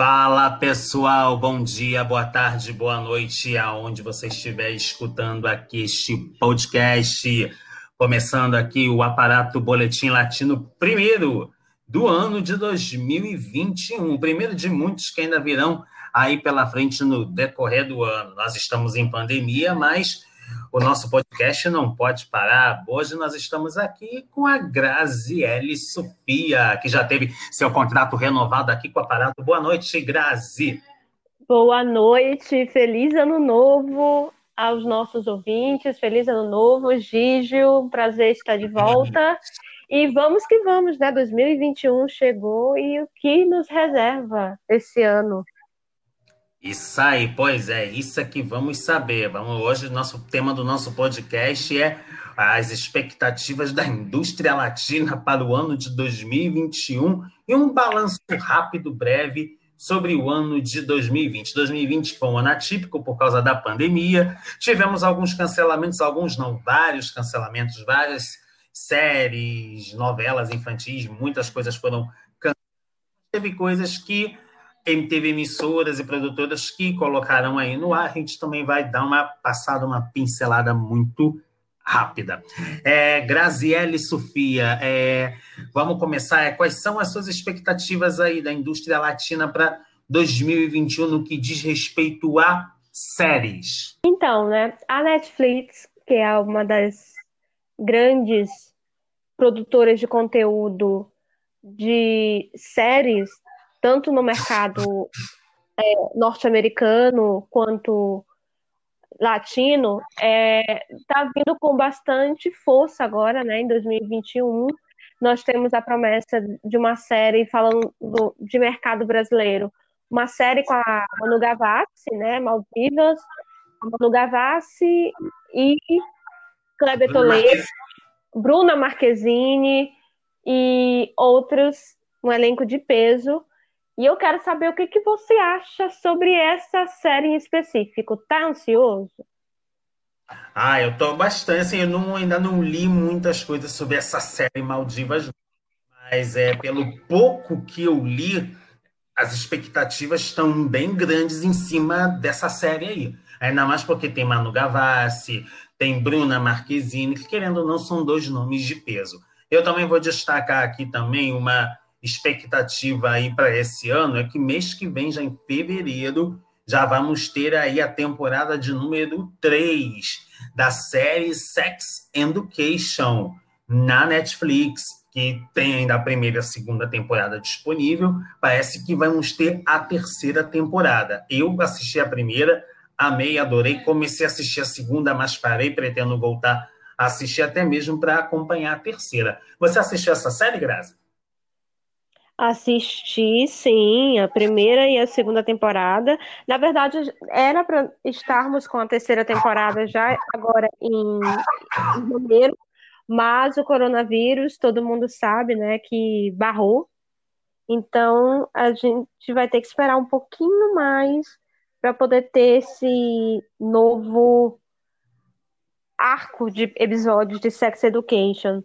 Fala pessoal, bom dia, boa tarde, boa noite, aonde você estiver escutando aqui este podcast. Começando aqui o aparato Boletim Latino, primeiro do ano de 2021, primeiro de muitos que ainda virão aí pela frente no decorrer do ano. Nós estamos em pandemia, mas o nosso podcast não pode parar. Hoje nós estamos aqui com a Graziele Sofia, que já teve seu contrato renovado aqui com o aparato. Boa noite, Grazi. Boa noite, feliz ano novo aos nossos ouvintes, feliz ano novo, Gígio, prazer estar de volta. E vamos que vamos, né? 2021 chegou e o que nos reserva esse ano? Isso aí, pois é, isso é que vamos saber. Vamos, hoje, o nosso tema do nosso podcast é as expectativas da indústria latina para o ano de 2021 e um balanço rápido, breve, sobre o ano de 2020. 2020 foi um ano atípico por causa da pandemia. Tivemos alguns cancelamentos, alguns não, vários cancelamentos, várias séries, novelas infantis, muitas coisas foram canceladas. Teve coisas que teve emissoras e produtoras que colocaram aí no ar, a gente também vai dar uma passada, uma pincelada muito rápida. É, Graziele Sofia, é, vamos começar. É, quais são as suas expectativas aí da indústria latina para 2021 no que diz respeito a séries? Então, né, a Netflix, que é uma das grandes produtoras de conteúdo de séries, tanto no mercado é, norte-americano quanto latino, está é, tá vindo com bastante força agora, né, em 2021. Nós temos a promessa de uma série falando do, de mercado brasileiro, uma série com a Manu Gavassi, né, Maldivas, a Manu Gavassi e Kleber Toledo, Bruna Marquezine e outros, um elenco de peso e eu quero saber o que, que você acha sobre essa série em específico. Tá ansioso? Ah, eu tô bastante, assim, eu não, ainda não li muitas coisas sobre essa série Maldivas, mas é pelo pouco que eu li, as expectativas estão bem grandes em cima dessa série aí. Ainda mais porque tem Manu Gavassi, tem Bruna Marquezine, que querendo ou não são dois nomes de peso. Eu também vou destacar aqui também uma expectativa aí para esse ano é que mês que vem, já em fevereiro, já vamos ter aí a temporada de número 3 da série Sex Education na Netflix, que tem ainda a primeira e a segunda temporada disponível. Parece que vamos ter a terceira temporada. Eu assisti a primeira, amei, adorei. Comecei a assistir a segunda, mas parei, pretendo voltar a assistir até mesmo para acompanhar a terceira. Você assistiu essa série, Grazi? Assisti, sim, a primeira e a segunda temporada. Na verdade, era para estarmos com a terceira temporada já agora em, janeiro, mas o coronavírus, todo mundo sabe, né, que barrou. Então, a gente vai ter que esperar um pouquinho mais para poder ter esse novo arco de episódios de Sex Education.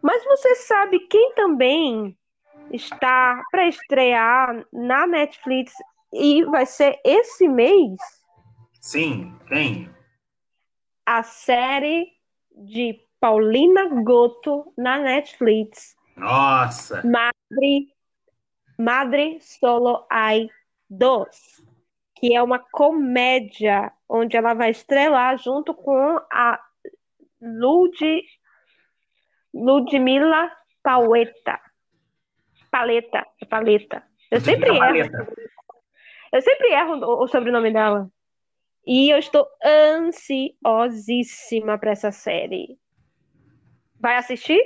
Mas você sabe quem também está para estrear na Netflix e vai ser esse mês. Sim, tem. A série de Paulina Goto na Netflix. Nossa! Madre, Madre Solo Ai 2, que é uma comédia onde ela vai estrelar junto com a Lud, Ludmila Paueta. Paleta, é Paleta. Eu sempre erro. Eu sempre erro o sobrenome dela. E eu estou ansiosíssima para essa série. Vai assistir?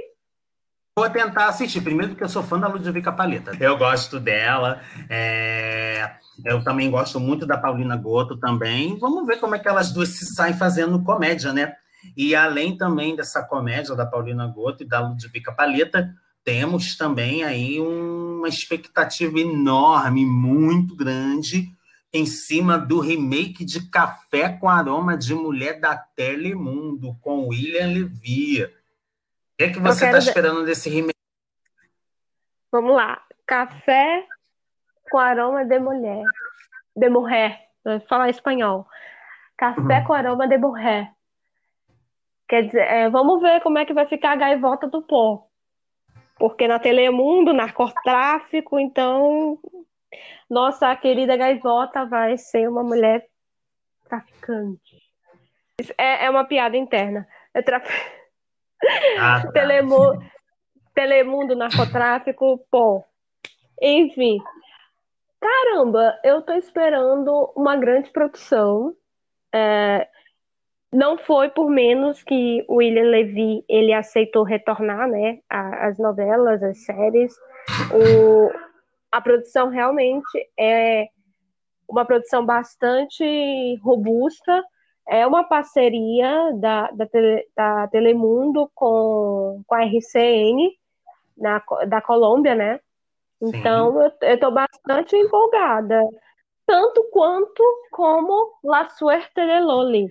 Vou tentar assistir. Primeiro porque eu sou fã da Ludwika Paleta. Eu gosto dela. É... Eu também gosto muito da Paulina Goto também. Vamos ver como é que elas duas se saem fazendo comédia, né? E além também dessa comédia da Paulina Goto e da Ludwika Paleta, temos também aí uma expectativa enorme, muito grande, em cima do remake de Café com Aroma de Mulher da Telemundo, com William Levy. O que, é que você está esperando desse remake? Vamos lá. Café com aroma de mulher. De mulher. Vou falar espanhol. Café Uhum. com aroma de mulher. Quer dizer, é, vamos ver como é que vai ficar a gaivota do pó. Porque na Telemundo, narcotráfico, então nossa querida gaivota vai ser uma mulher traficante. É, é uma piada interna. É tra... Ah, tá. Telemu... Telemundo, narcotráfico, pó. Enfim. Caramba, eu tô esperando uma grande produção. É, Não foi por menos que o William Levy ele aceitou retornar, né, as novelas, as séries. O, a produção realmente é uma produção bastante robusta. É uma parceria da, da, Tele- da Telemundo com, com a RCN na, da Colômbia, né? Sim. Então eu, eu tô bastante empolgada. Tanto quanto como La Suerte de Loli,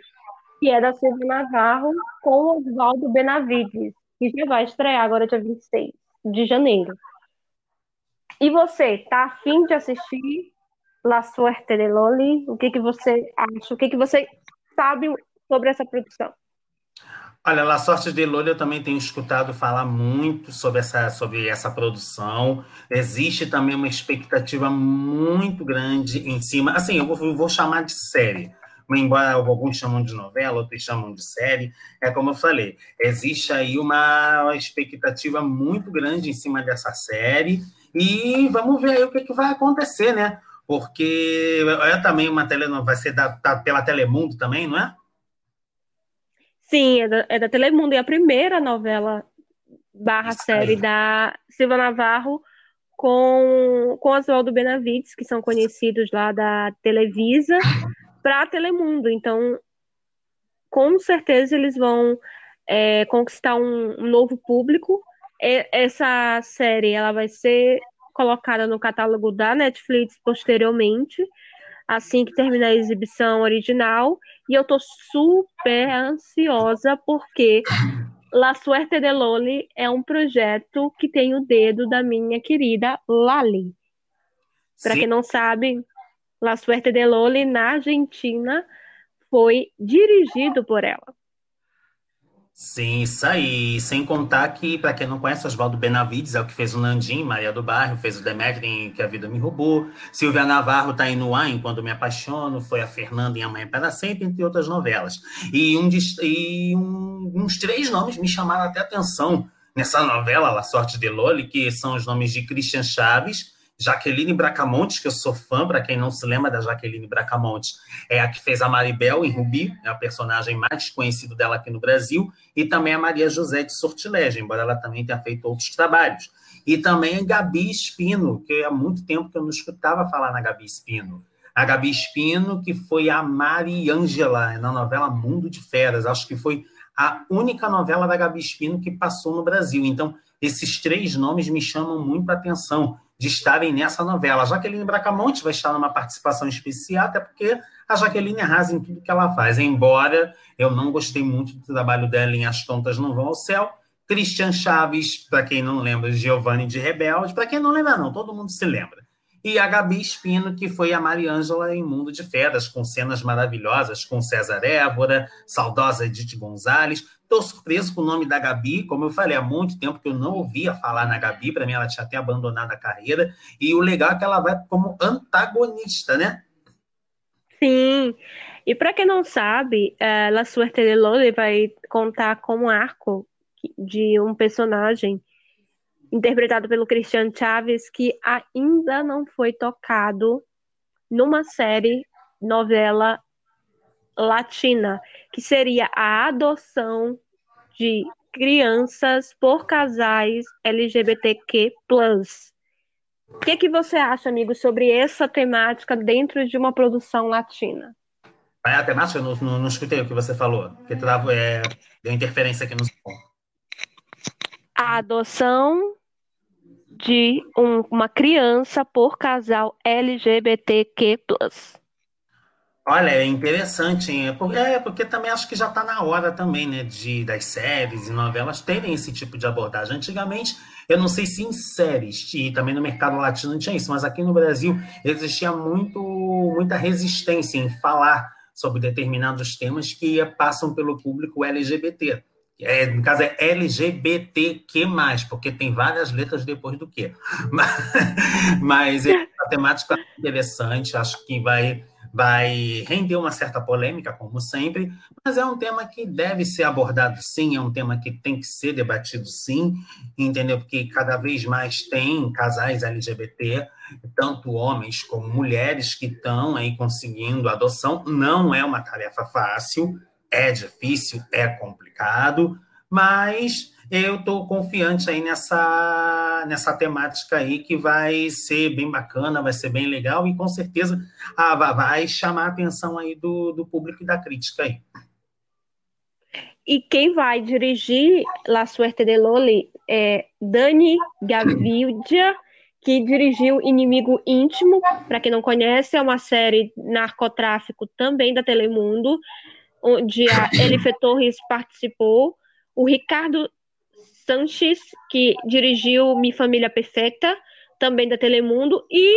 que é da Silvia Navarro com Oswaldo Benavides, que já vai estrear agora dia 26 de janeiro. E você, tá afim de assistir La Suerte de Loli? O que que você acha? O que que você sabe sobre essa produção? Olha, La Sorte de Lolha eu também tenho escutado falar muito sobre essa, sobre essa produção. Existe também uma expectativa muito grande em cima. Assim, eu vou, vou chamar de série. Embora alguns chamam de novela, outros chamam de série. É como eu falei, existe aí uma expectativa muito grande em cima dessa série. E vamos ver aí o que, que vai acontecer, né? Porque é também uma telenovela, vai ser da, da- pela Telemundo também, não é? Sim, é da, é da Telemundo, é a primeira novela barra Isso série aí. da Silva Navarro com, com Oswaldo Benavides, que são conhecidos lá da Televisa, para a Telemundo. Então, com certeza eles vão é, conquistar um, um novo público. E- essa série ela vai ser colocada no catálogo da Netflix posteriormente, assim que terminar a exibição original. E eu tô super ansiosa porque La Suerte de Loli é um projeto que tem o dedo da minha querida Lali. Para quem não sabe, La Suerte de Loli na Argentina foi dirigido por ela. Sim, isso aí. Sem contar que, para quem não conhece, Oswaldo Benavides é o que fez o Nandim, Maria do Bairro, fez o Demetri em Que a Vida Me Roubou. Silvia Navarro está em Noá, em Quando Me Apaixono, foi a Fernanda em Amanhã para Sempre, entre outras novelas. E, um, e um- uns três nomes me chamaram até atenção nessa novela, La Sorte de Loli, que são os nomes de Christian Chaves, Jaqueline Bracamontes, que eu sou fã, para quem não se lembra da Jaqueline Bracamontes, é a que fez a Maribel em Rubi, é a personagem mais conhecida dela aqui no Brasil, e também a Maria José de Sortilégio, embora ela também tenha feito outros trabalhos. E também Gabi Espino, que há muito tempo que eu não escutava falar na Gabi Espino. A Gabi Espino, que foi a Mariângela na novela Mundo de Feras. Acho que foi a única novela da Gabi Espino que passou no Brasil. Então, esses três nomes me chamam muito a atenção de estarem nessa novela. A Jaqueline Bracamonte vai estar numa participação especial, até porque a Jaqueline arrasa em tudo que ela faz. Embora eu não gostei muito do trabalho dela em As Tontas Não Vão ao Céu. Christian Chaves, para quem não lembra, Giovanni de Rebelde. Para quem não lembra, não, todo mundo se lembra. E a Gabi Espino, que foi a Mariângela em Mundo de Feras, com cenas maravilhosas, com César Évora, saudosa Edith Gonzalez. Estou surpreso com o nome da Gabi, como eu falei, há muito tempo que eu não ouvia falar na Gabi, para mim ela tinha até abandonado a carreira. E o legal é que ela vai como antagonista, né? Sim. E para quem não sabe, eh, La Suerte de Loli vai contar com um arco de um personagem interpretado pelo Christian Chaves que ainda não foi tocado numa série novela latina, que seria a adoção de crianças por casais LGBTQ+. O que que você acha, amigo, sobre essa temática dentro de uma produção latina? É a temática? Eu não, não, não escutei o que você falou, porque travo, é, deu interferência aqui no som. A adoção de um- uma criança por casal LGBTQ+. Olha, é interessante, hein? é porque, é porque também acho que já está na hora também, né, de das séries e novelas terem esse tipo de abordagem. Antigamente, eu não sei se em séries e também no mercado latino não tinha isso, mas aqui no Brasil existia muito muita resistência em falar sobre determinados temas que passam pelo público LGBT. É, no caso é LGBTQ+, porque tem várias letras depois do que. Mas, mas é uma temática interessante, acho que vai vai render uma certa polêmica, como sempre, mas é um tema que deve ser abordado sim, é um tema que tem que ser debatido sim, entendeu? Porque cada vez mais tem casais LGBT, tanto homens como mulheres, que estão aí conseguindo adoção. Não é uma tarefa fácil, é difícil, é complicado, mas eu estou confiante aí nessa, nessa temática aí que vai ser bem bacana, vai ser bem legal e com certeza ah, vai chamar a atenção aí do, do público e da crítica aí. E quem vai dirigir La Suerte de Loli é Dani Gavidia, que dirigiu Inimigo Íntimo. Para quem não conhece, é uma série narcotráfico também da Telemundo, onde a Elife Torres participou. O Ricardo Sanches, que dirigiu Mi Família Perfeita, também da Telemundo, e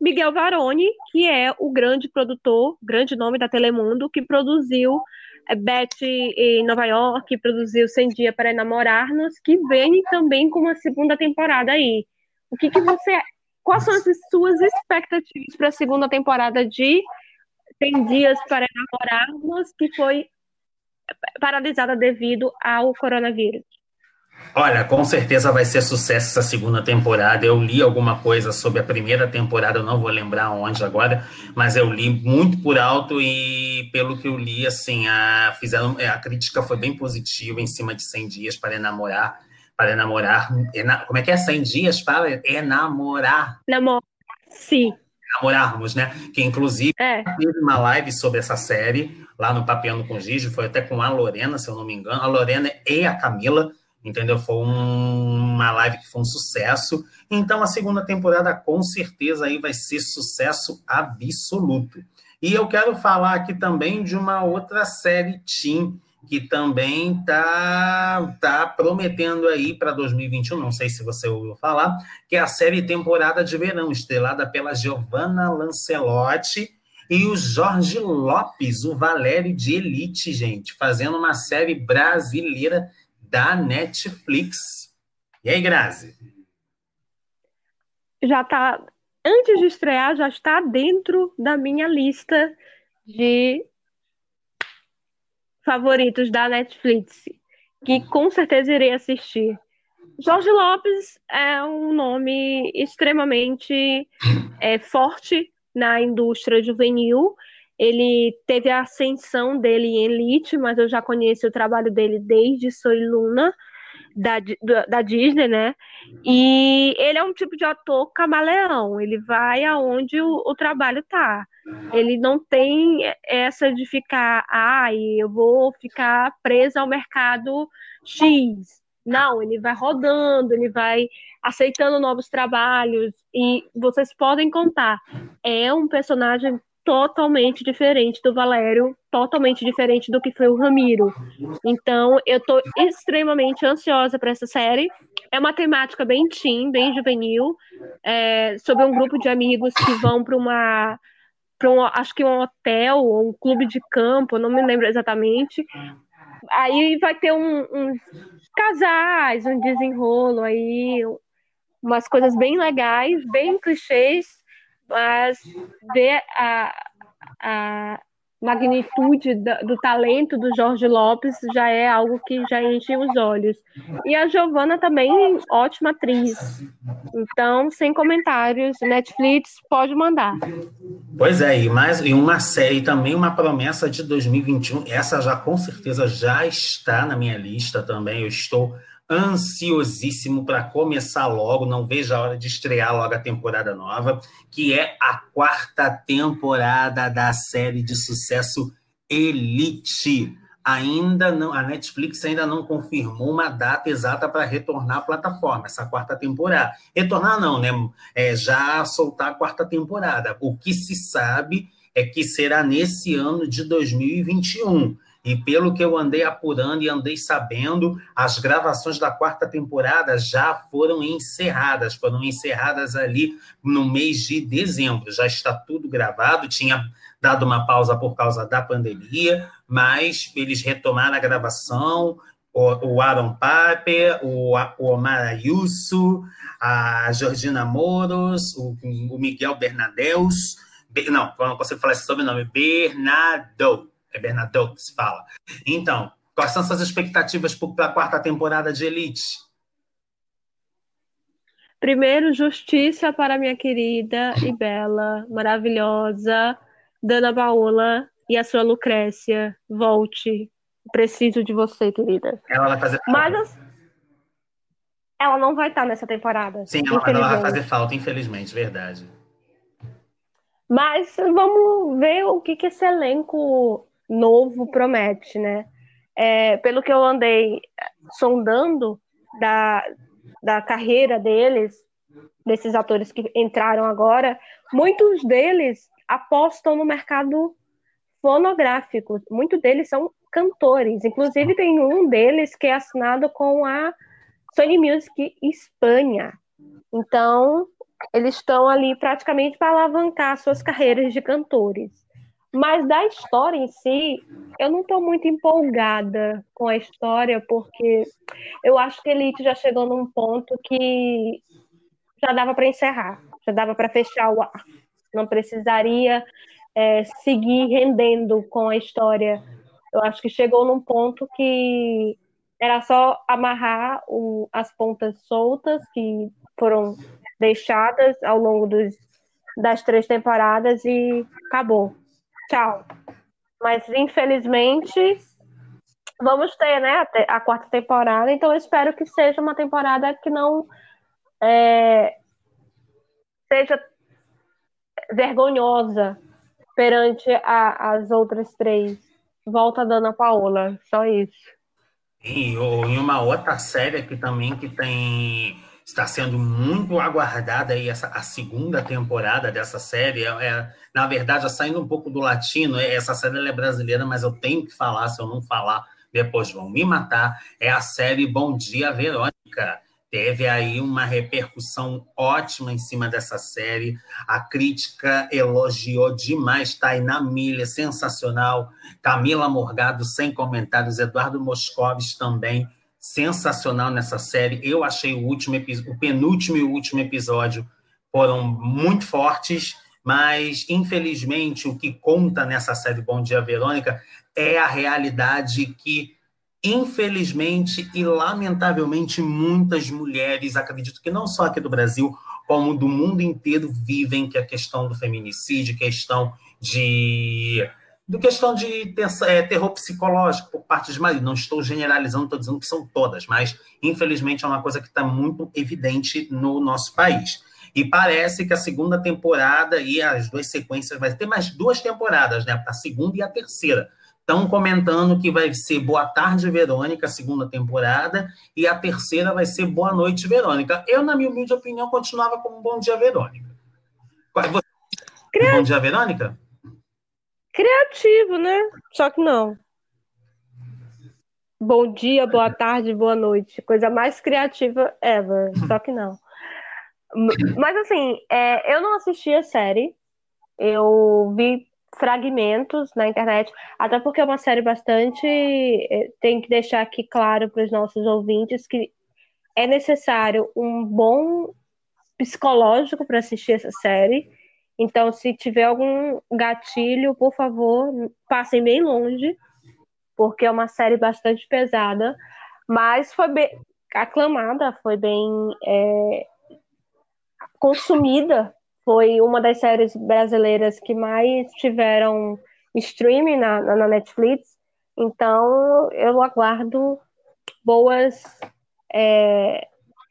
Miguel Varone, que é o grande produtor, grande nome da Telemundo, que produziu é, Beth em Nova York, que produziu 100 Dias para Enamorar-nos, que vem também com uma segunda temporada aí. O que, que você. Quais são as suas expectativas para a segunda temporada de 100 Dias para Enamorar-nos, que foi paralisada devido ao coronavírus? Olha, com certeza vai ser sucesso essa segunda temporada. Eu li alguma coisa sobre a primeira temporada, eu não vou lembrar onde agora, mas eu li muito por alto e pelo que eu li, assim, a, fizeram, a crítica foi bem positiva em cima de 100 dias para enamorar, para enamorar, como é que é 100 dias para enamorar? Namorar, sim. Namorarmos, né? Que inclusive é. teve uma live sobre essa série lá no Papiano com Gigi, foi até com a Lorena, se eu não me engano, a Lorena e a Camila entendeu? Foi um, uma live que foi um sucesso. Então a segunda temporada com certeza aí vai ser sucesso absoluto. E eu quero falar aqui também de uma outra série Team que também tá tá prometendo aí para 2021, não sei se você ouviu falar, que é a série Temporada de Verão, estrelada pela Giovanna Lancelotti e o Jorge Lopes, o Valério de Elite, gente, fazendo uma série brasileira da Netflix. E aí, Grazi? Já está, antes de estrear, já está dentro da minha lista de favoritos da Netflix, que com certeza irei assistir. Jorge Lopes é um nome extremamente é, forte na indústria juvenil ele teve a ascensão dele em Elite, mas eu já conheço o trabalho dele desde Soy Luna, da, da Disney, né? E ele é um tipo de ator camaleão, ele vai aonde o, o trabalho tá. Ele não tem essa de ficar, ai, ah, eu vou ficar preso ao mercado X. Não, ele vai rodando, ele vai aceitando novos trabalhos e vocês podem contar. É um personagem totalmente diferente do Valério, totalmente diferente do que foi o Ramiro. Então, eu tô extremamente ansiosa para essa série. É uma temática bem teen, bem juvenil, é, sobre um grupo de amigos que vão para uma para um, acho que um hotel ou um clube de campo, não me lembro exatamente. Aí vai ter um, uns casais, um desenrolo aí, umas coisas bem legais, bem clichês, mas ver a, a magnitude do talento do Jorge Lopes já é algo que já enche os olhos. E a Giovana também, ótima atriz. Então, sem comentários, Netflix pode mandar. Pois é, e mais e uma série também uma promessa de 2021. Essa já com certeza já está na minha lista também. Eu estou ansiosíssimo para começar logo, não vejo a hora de estrear logo a temporada nova, que é a quarta temporada da série de sucesso Elite. Ainda não, a Netflix ainda não confirmou uma data exata para retornar à plataforma, essa quarta temporada. Retornar não, né? É já soltar a quarta temporada. O que se sabe é que será nesse ano de 2021. E pelo que eu andei apurando e andei sabendo, as gravações da quarta temporada já foram encerradas, foram encerradas ali no mês de dezembro. Já está tudo gravado, tinha dado uma pausa por causa da pandemia, mas eles retomaram a gravação. O, Aaron Piper, o, Omar Ayuso, a Georgina Moros, o, Miguel Bernadeus, não, não consigo falar esse sobrenome, Bernardo, é que se fala. Então, quais são suas expectativas para a quarta temporada de Elite? Primeiro, justiça para minha querida e bela, maravilhosa Dana Paola e a sua Lucrécia. Volte. Preciso de você, querida. Ela vai fazer falta. Mas ela não vai estar nessa temporada. Sim, ela, ela vai fazer falta, infelizmente, verdade. Mas vamos ver o que, que esse elenco novo promete, né? É, pelo que eu andei sondando da, da carreira deles, desses atores que entraram agora, muitos deles apostam no mercado fonográfico. Muitos deles são cantores. Inclusive, tem um deles que é assinado com a Sony Music Espanha. Então, eles estão ali praticamente para alavancar suas carreiras de cantores. Mas da história em si, eu não estou muito empolgada com a história, porque eu acho que Elite já chegou num ponto que já dava para encerrar, já dava para fechar o ar. Não precisaria é, seguir rendendo com a história. Eu acho que chegou num ponto que era só amarrar o, as pontas soltas que foram deixadas ao longo dos, das três temporadas e acabou tchau. Mas infelizmente vamos ter, né, a, quarta temporada, então eu espero que seja uma temporada que não é, seja vergonhosa perante a, as outras três. Volta da Ana Paola, só isso. E, e uma outra série que também que tem está sendo muito aguardada aí essa, a segunda temporada dessa série. É, é, na verdade, saindo um pouco do latino, é, essa série é brasileira, mas eu tenho que falar, se eu não falar, depois vão me matar. É a série Bom Dia Verônica. Teve aí uma repercussão ótima em cima dessa série. A crítica elogiou demais. Aí na milha, sensacional. Camila Morgado, sem comentários. Eduardo Moscovis também sensacional nessa série. Eu achei o último o penúltimo e o último episódio foram muito fortes, mas infelizmente o que conta nessa série Bom Dia Verônica é a realidade que infelizmente e lamentavelmente muitas mulheres, acredito que não só aqui do Brasil, como do mundo inteiro vivem que é a questão do feminicídio, questão de do questão de ter, é, terror psicológico por parte de marido. Não estou generalizando, estou dizendo que são todas, mas infelizmente é uma coisa que está muito evidente no nosso país. E parece que a segunda temporada e as duas sequências vai ter mais duas temporadas, né? A segunda e a terceira. Estão comentando que vai ser Boa Tarde, Verônica, a segunda temporada, e a terceira vai ser Boa Noite, Verônica. Eu, na minha humilde opinião, continuava como Bom Dia, Verônica. Você... Bom Dia, Verônica? Criativo, né? Só que não. Bom dia, boa tarde, boa noite. Coisa mais criativa ever. Só que não. Mas assim, é, eu não assisti a série. Eu vi fragmentos na internet, até porque é uma série bastante. É, tem que deixar aqui claro para os nossos ouvintes que é necessário um bom psicológico para assistir essa série. Então, se tiver algum gatilho, por favor, passem bem longe, porque é uma série bastante pesada, mas foi bem aclamada, foi bem é, consumida. Foi uma das séries brasileiras que mais tiveram streaming na, na Netflix. Então, eu aguardo boas é,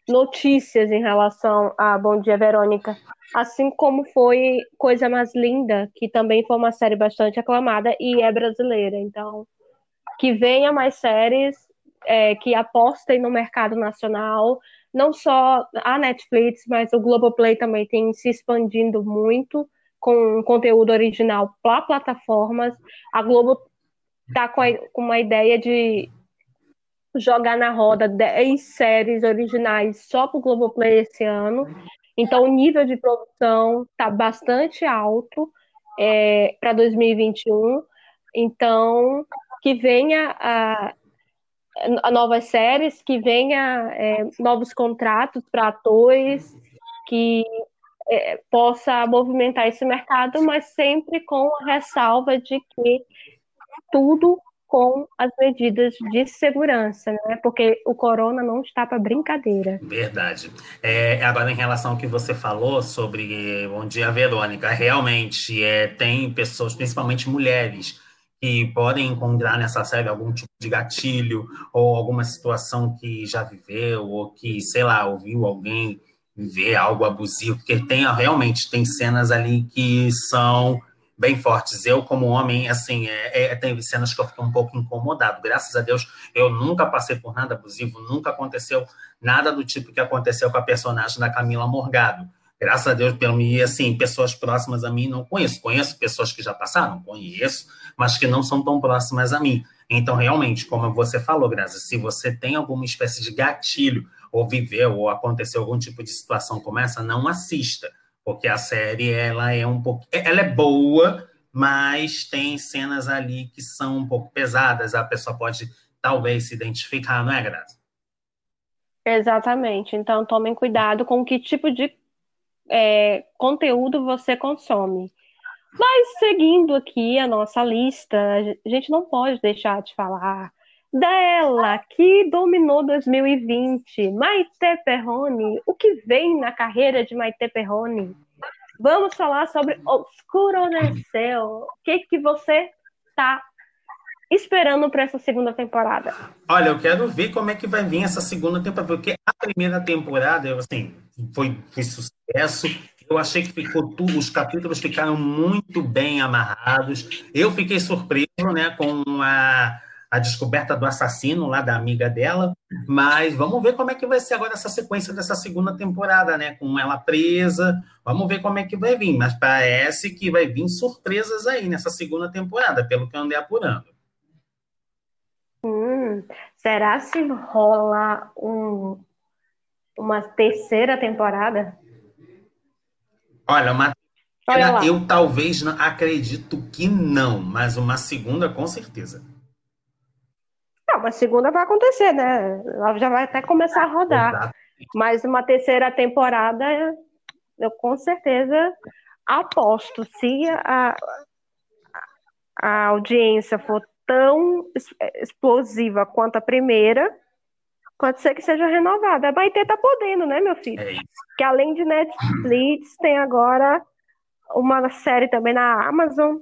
notícias em relação a Bom Dia Verônica, assim como foi Coisa Mais Linda, que também foi uma série bastante aclamada e é brasileira. Então, que venha mais séries é, que apostem no mercado nacional, não só a Netflix, mas o Globoplay também tem se expandindo muito com conteúdo original para plataformas. A Globo está com, com uma ideia de jogar na roda 10 séries originais só para o Globoplay esse ano. Então, o nível de produção está bastante alto é, para 2021. Então, que venha a, a novas séries, que venha é, novos contratos para atores, que é, possa movimentar esse mercado, mas sempre com a ressalva de que tudo com as medidas de segurança, né? Porque o corona não está para brincadeira. Verdade. É, agora, em relação ao que você falou sobre Bom Dia, Verônica, realmente é, tem pessoas, principalmente mulheres, que podem encontrar nessa série algum tipo de gatilho ou alguma situação que já viveu ou que, sei lá, ouviu alguém ver algo abusivo, porque tem realmente tem cenas ali que são bem fortes. Eu, como homem, assim, é, é, tem cenas que eu fico um pouco incomodado. Graças a Deus, eu nunca passei por nada abusivo, nunca aconteceu nada do tipo que aconteceu com a personagem da Camila Morgado. Graças a Deus, pelo e assim, pessoas próximas a mim não conheço. Conheço pessoas que já passaram, conheço, mas que não são tão próximas a mim. Então, realmente, como você falou, Graça, se você tem alguma espécie de gatilho, ou viveu, ou aconteceu algum tipo de situação como essa, não assista porque a série ela é um pouco, ela é boa, mas tem cenas ali que são um pouco pesadas, a pessoa pode talvez se identificar, não é, Graça? Exatamente. Então tomem cuidado com que tipo de é, conteúdo você consome. Mas seguindo aqui a nossa lista, a gente não pode deixar de falar dela, que dominou 2020, Maite Perrone. O que vem na carreira de Maite Perrone? Vamos falar sobre Céu. O que, que você está esperando para essa segunda temporada? Olha, eu quero ver como é que vai vir essa segunda temporada, porque a primeira temporada, assim, foi, foi sucesso. Eu achei que ficou tudo, os capítulos ficaram muito bem amarrados. Eu fiquei surpreso, né, com a a descoberta do assassino lá da amiga dela, mas vamos ver como é que vai ser agora essa sequência dessa segunda temporada, né? Com ela presa, vamos ver como é que vai vir, mas parece que vai vir surpresas aí nessa segunda temporada, pelo que eu andei apurando. Hum, será se rola um, uma terceira temporada? Olha, uma Olha eu talvez não, acredito que não, mas uma segunda com certeza. Não, uma segunda vai acontecer, né? Ela já vai até começar a rodar. Exato. Mas uma terceira temporada, eu com certeza aposto. Se a, a audiência for tão explosiva quanto a primeira, pode ser que seja renovada. A Baitê tá podendo, né, meu filho? É que além de Netflix, tem agora uma série também na Amazon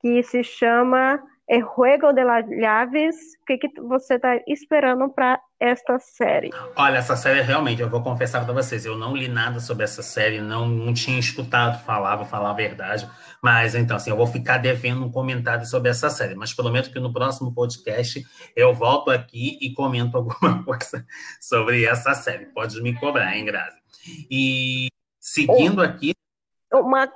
que se chama é Juego de las Llaves. O que, que você está esperando para esta série? Olha, essa série realmente, eu vou confessar para vocês, eu não li nada sobre essa série, não, não tinha escutado falar, vou falar a verdade. Mas então, assim, eu vou ficar devendo um comentário sobre essa série, mas prometo que no próximo podcast eu volto aqui e comento alguma coisa sobre essa série. Pode me cobrar, hein, Grazi? E seguindo aqui. Uma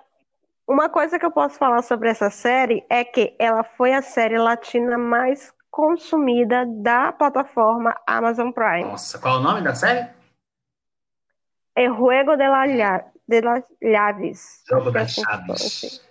uma coisa que eu posso falar sobre essa série é que ela foi a série latina mais consumida da plataforma Amazon Prime. Nossa, qual é o nome da série? É Juego de, la, de las Llaves. Jogo das Chaves.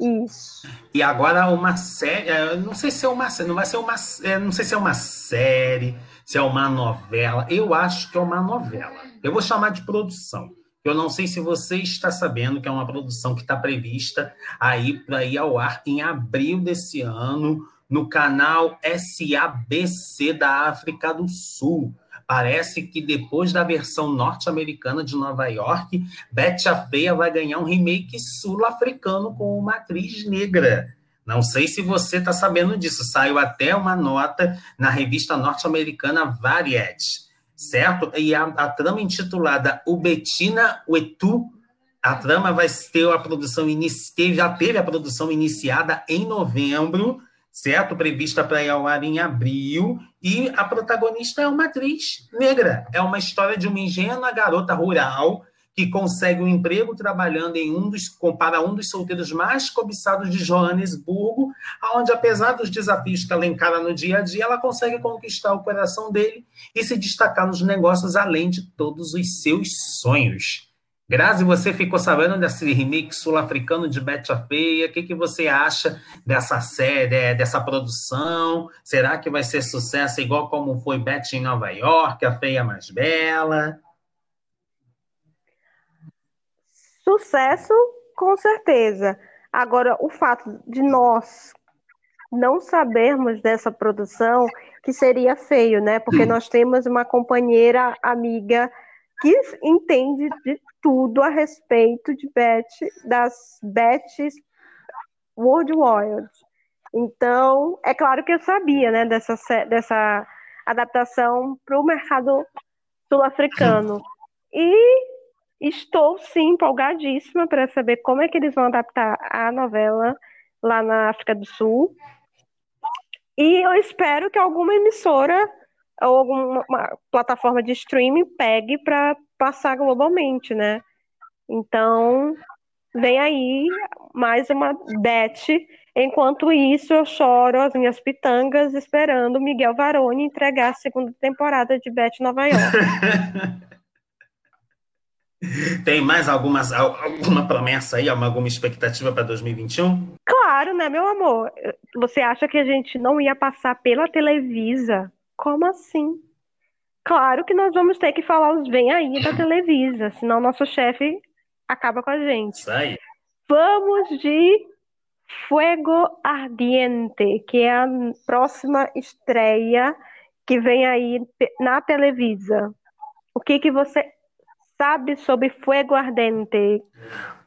Isso. E agora uma série, não sei se é uma, não vai ser uma, não sei se é uma série, se é uma novela. Eu acho que é uma novela. Eu vou chamar de produção. Eu não sei se você está sabendo que é uma produção que está prevista aí para ir ao ar em abril desse ano no canal SABC da África do Sul. Parece que depois da versão norte-americana de Nova York, Betty a Feia vai ganhar um remake sul-africano com uma atriz negra. Não sei se você está sabendo disso. Saiu até uma nota na revista norte-americana Variety certo? E a, a trama intitulada O Betina Uetu, a trama vai ter a produção iniciada, já teve a produção iniciada em novembro, certo? Prevista para ir ao ar em abril, e a protagonista é uma atriz negra. É uma história de uma ingênua garota rural que consegue um emprego trabalhando em um dos, para um dos solteiros mais cobiçados de Joanesburgo, onde, apesar dos desafios que ela encara no dia a dia, ela consegue conquistar o coração dele e se destacar nos negócios, além de todos os seus sonhos. Grazi, você ficou sabendo desse remake sul-africano de Betty Feia? O que, que você acha dessa série, dessa produção? Será que vai ser sucesso igual como foi Betty em Nova York, a Feia Mais Bela? Sucesso, com certeza. Agora, o fato de nós não sabermos dessa produção, que seria feio, né? Porque nós temos uma companheira amiga que entende de tudo a respeito de Bet, das bets World Wild. Então, é claro que eu sabia, né, dessa, dessa adaptação para o mercado sul-africano. E estou, sim, empolgadíssima para saber como é que eles vão adaptar a novela lá na África do Sul. E eu espero que alguma emissora ou alguma plataforma de streaming pegue para passar globalmente, né? Então, vem aí mais uma bet. Enquanto isso, eu choro as minhas pitangas esperando Miguel Varone entregar a segunda temporada de Bet Nova York. Tem mais algumas, alguma promessa aí, alguma expectativa para 2021? Claro, né, meu amor? Você acha que a gente não ia passar pela Televisa como assim? Claro que nós vamos ter que falar os vem aí da Televisa, senão nosso chefe acaba com a gente. Isso aí. Vamos de Fuego Ardiente, que é a próxima estreia que vem aí na Televisa. O que que você sabe sobre Fuego Ardente?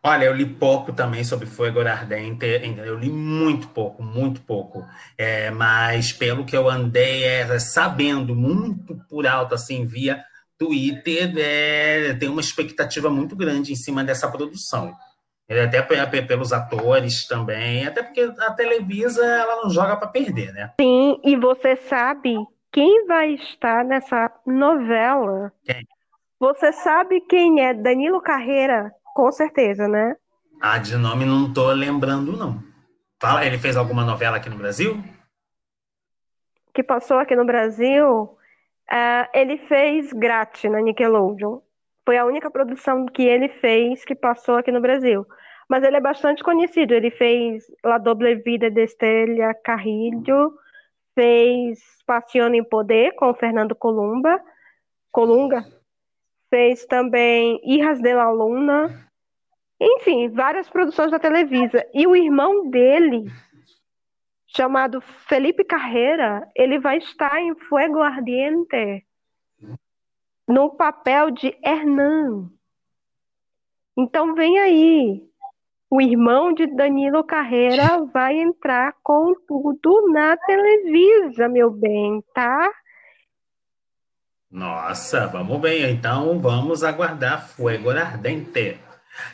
Olha, eu li pouco também sobre Fuego Ardente, eu li muito pouco, muito pouco, é, mas pelo que eu andei é, sabendo muito por alto, assim, via Twitter, é, tem uma expectativa muito grande em cima dessa produção. É, até pelos atores também, até porque a Televisa ela não joga para perder, né? Sim, e você sabe quem vai estar nessa novela? Quem? Você sabe quem é Danilo Carreira? Com certeza, né? Ah, de nome não tô lembrando, não. Fala, ele fez alguma novela aqui no Brasil? Que passou aqui no Brasil? Uh, ele fez Grat na Nickelodeon. Foi a única produção que ele fez que passou aqui no Brasil. Mas ele é bastante conhecido. Ele fez La Doble Vida de Estélia Carrillo, fez Passione em Poder com Fernando Columba, Colunga, fez também Irras de la Luna, enfim, várias produções da Televisa. E o irmão dele, chamado Felipe Carreira, ele vai estar em Fuego Ardiente, no papel de Hernan. Então vem aí, o irmão de Danilo Carreira vai entrar com tudo na Televisa, meu bem, tá? Nossa, vamos bem. Então vamos aguardar Fuego Ardente.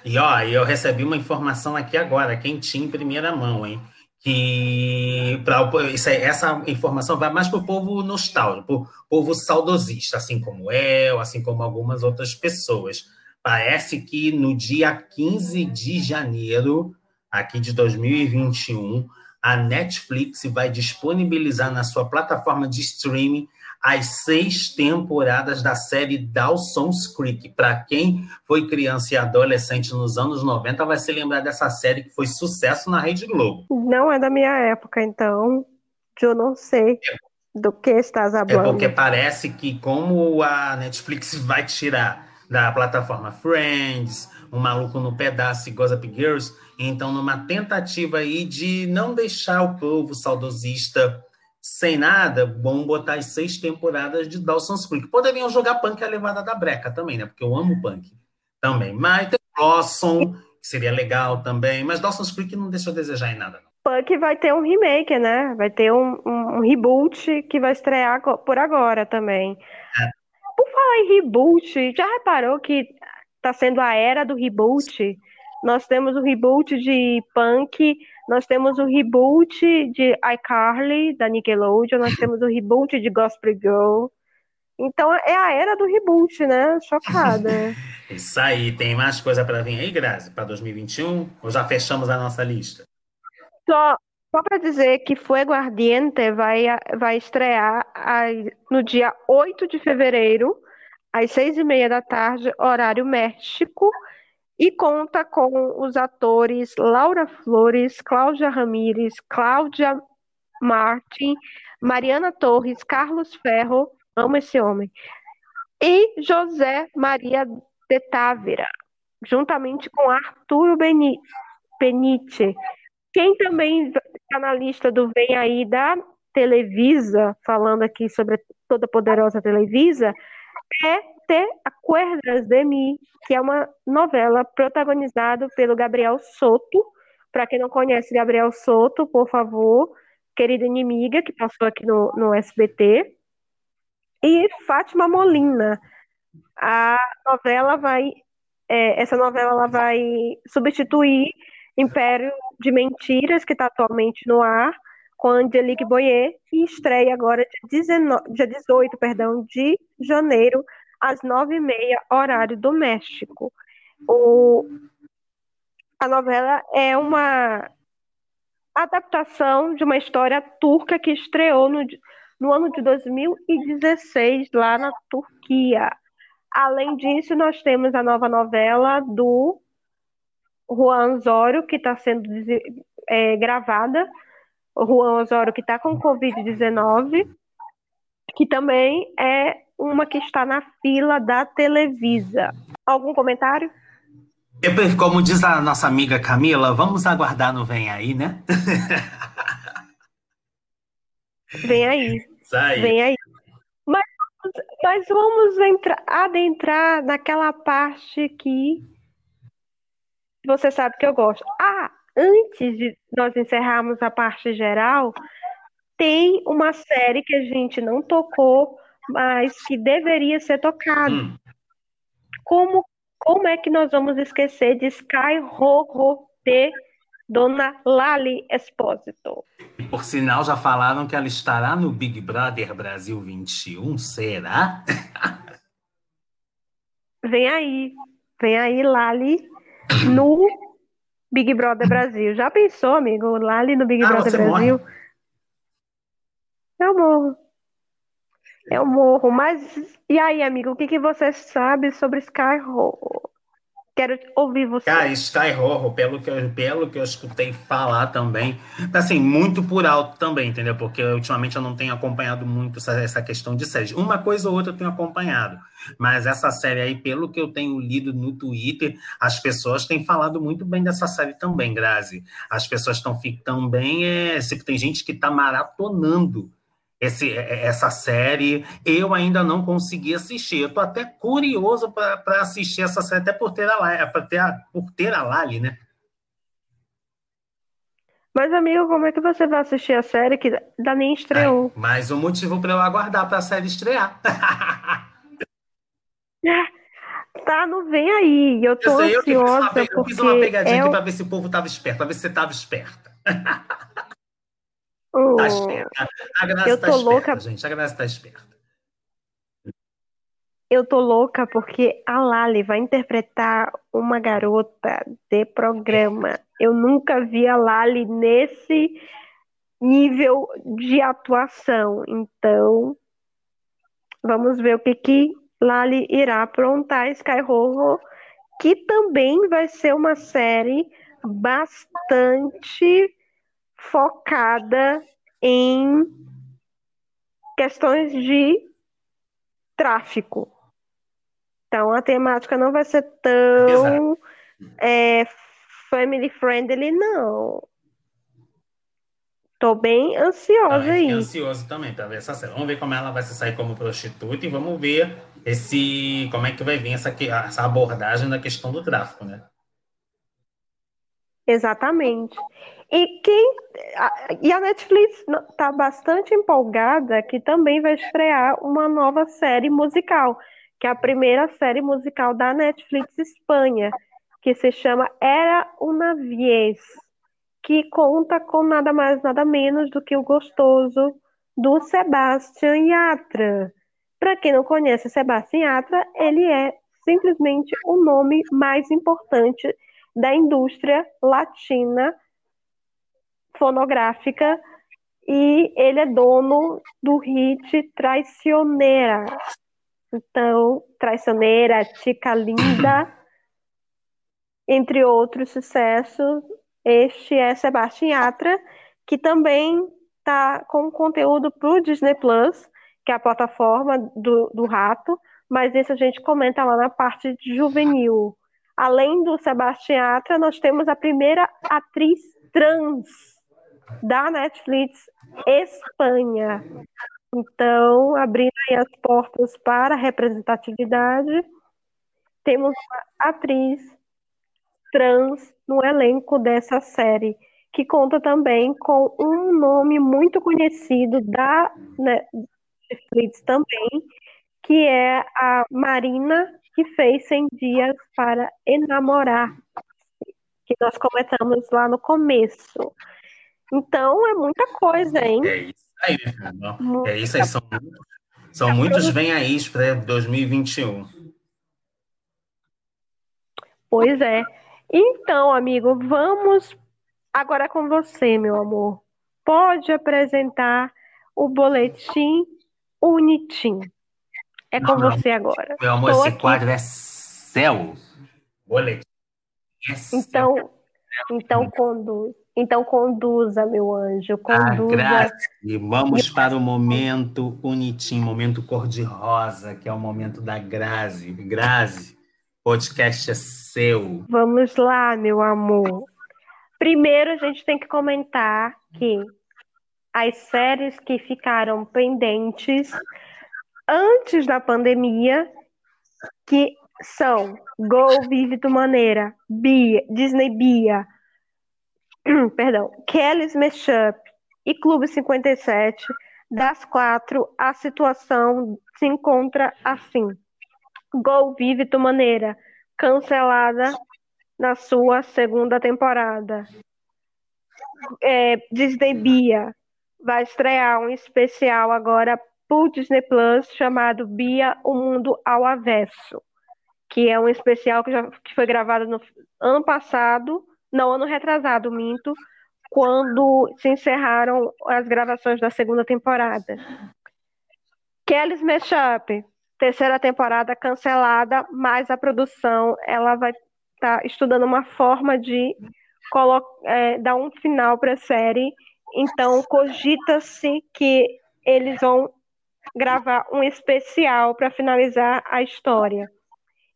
E ó, eu recebi uma informação aqui agora, quentinha em primeira mão, hein? Que pra, isso, essa informação vai mais para o povo nostálgico, para o povo saudosista, assim como eu, assim como algumas outras pessoas. Parece que no dia 15 de janeiro, aqui de 2021, a Netflix vai disponibilizar na sua plataforma de streaming as seis temporadas da série Dawson's Creek. Para quem foi criança e adolescente nos anos 90, vai se lembrar dessa série que foi sucesso na Rede Globo. Não é da minha época, então eu não sei do que estás é falando. É porque parece que como a Netflix vai tirar da plataforma Friends, um maluco no pedaço e Gossip Girls, então numa tentativa aí de não deixar o povo saudosista sem nada, bom botar as seis temporadas de Dawson's Creek. Poderiam jogar Punk a levada da breca também, né? Porque eu amo Punk também. Mas tem Blossom, que seria legal também. Mas Dawson's Creek não deixou a desejar em nada. Não. Punk vai ter um remake, né? Vai ter um, um, um reboot que vai estrear por agora também. É. Por falar em reboot, já reparou que tá sendo a era do reboot? Nós temos o reboot de Punk nós temos o reboot de iCarly, da Nickelodeon, nós temos o reboot de Gospel Girl. Então é a era do reboot, né? Chocada. Isso aí, tem mais coisa para vir aí, Grazi, para 2021? Ou já fechamos a nossa lista? Só, só para dizer que Fuego Ardiente vai, vai estrear no dia 8 de fevereiro, às seis e meia da tarde, horário México, e conta com os atores Laura Flores, Cláudia Ramírez, Cláudia Martin, Mariana Torres, Carlos Ferro, amo esse homem, e José Maria de Távera, juntamente com Arturo Benite. Quem também está na lista do Vem Aí da Televisa, falando aqui sobre a toda poderosa Televisa, é Te Acuerdas de Mim, que é uma novela protagonizada pelo Gabriel Soto. Para quem não conhece Gabriel Soto, por favor, querida inimiga, que passou aqui no, no SBT. E Fátima Molina. A novela vai. É, essa novela ela vai substituir Império de Mentiras, que está atualmente no ar, com Angelique Boyer, e estreia agora dia, 19, dia 18 perdão, de janeiro, às 9h30, horário do México. O, a novela é uma adaptação de uma história turca que estreou no, no ano de 2016 lá na Turquia. Além disso, nós temos a nova novela do Juan Osório, que está sendo é, gravada. O Juan Osório, que está com Covid-19, que também é uma que está na fila da Televisa. Algum comentário? Como diz a nossa amiga Camila, vamos aguardar no Vem Aí, né? Vem aí. aí. Vem aí. Mas, mas vamos entrar, adentrar naquela parte que você sabe que eu gosto. Ah, antes de nós encerrarmos a parte geral, tem uma série que a gente não tocou, mas que deveria ser tocada. Hum. Como, como é que nós vamos esquecer de Sky Horror de Dona Lali Espósito? Por sinal, já falaram que ela estará no Big Brother Brasil 21, será? Vem aí, vem aí, Lali no Big Brother Brasil. Já pensou, amigo? Lá ali no Big ah, Brother Brasil. Morre. Eu morro. Eu morro. Mas e aí, amigo, o que, que você sabe sobre Sky Horror? Quero ouvir você. Cara, Sky Horror, pelo que, eu, pelo que eu escutei falar também, assim, muito por alto também, entendeu? Porque ultimamente eu não tenho acompanhado muito essa, essa questão de séries. Uma coisa ou outra eu tenho acompanhado, mas essa série aí, pelo que eu tenho lido no Twitter, as pessoas têm falado muito bem dessa série também, Grazi. As pessoas estão ficando bem, é, tem gente que está maratonando esse, é, é, essa série. Eu ainda não consegui assistir. Eu tô até curioso para assistir essa série, até por ter a, ter a, por ter a Lali, né? Mas, amigo, como é que você vai assistir a série que ainda nem estreou? Ai, mais um motivo para eu aguardar para a série estrear. tá, não vem aí. Eu tô eu sei, ansiosa eu, eu fiz uma pegadinha é aqui para ver se o povo tava esperto, para ver se você tava esperta. Tá esperta. A Graça eu tá tô esperta, louca. gente. A Graça tá esperta. Eu tô louca porque a Lali vai interpretar uma garota de programa. Eu nunca vi a Lali nesse nível de atuação. Então, vamos ver o que que Lali irá aprontar Sky Horror, que também vai ser uma série bastante focada em questões de tráfico. Então a temática não vai ser tão é, family friendly, não. Tô bem ansiosa aí. ansioso também para ver essa série. Vamos ver como ela vai se sair como prostituta e vamos ver esse como é que vai vir essa, essa abordagem da questão do tráfico, né? Exatamente. E quem e a Netflix está bastante empolgada que também vai estrear uma nova série musical, que é a primeira série musical da Netflix Espanha, que se chama Era uma Vez, que conta com nada mais nada menos do que o gostoso do Sebastian Yatra. Para quem não conhece Sebastião Yatra, ele é simplesmente o nome mais importante da indústria latina fonográfica e ele é dono do hit Traicioneira. Então, Traicioneira, Tica Linda, entre outros sucessos, este é Sebastião Yatra, que também está com conteúdo para o Disney Plus, que é a plataforma do, do rato, mas isso a gente comenta lá na parte de juvenil. Além do Sebastião Yatra, nós temos a primeira atriz trans da Netflix Espanha. Então, abrindo as portas para representatividade, temos uma atriz trans no elenco dessa série, que conta também com um nome muito conhecido da Netflix também, que é a Marina, que fez 100 Dias para Enamorar, que nós comentamos lá no começo. Então é muita coisa, hein? É isso aí, É isso aí, são, são muitos vem aí para 2021. Pois é. Então, amigo, vamos agora com você, meu amor. Pode apresentar o boletim Unitim. É com Não, você agora. Meu amor, Estou esse aqui. quadro é céu. Boletim. É então, então conduz. Então conduza, meu anjo, conduza. Ah, Vamos para o momento bonitinho, momento cor-de-rosa, que é o momento da Grazi. Grazi, podcast é seu. Vamos lá, meu amor. Primeiro, a gente tem que comentar que as séries que ficaram pendentes antes da pandemia, que são Go Vive do Maneira, Bia, Disney Bia, perdão, Kelly's Mashup e Clube 57, das quatro, a situação se encontra assim. Gol Vive Tu Maneira, cancelada na sua segunda temporada. É, Disney Bia vai estrear um especial agora pro Disney Plus chamado Bia, o Mundo ao Avesso, que é um especial que já que foi gravado no ano passado não, ano retrasado, minto, quando se encerraram as gravações da segunda temporada. Kelly's Mashup, terceira temporada cancelada, mas a produção ela vai estar tá estudando uma forma de é, dar um final para a série. Então, cogita-se que eles vão gravar um especial para finalizar a história.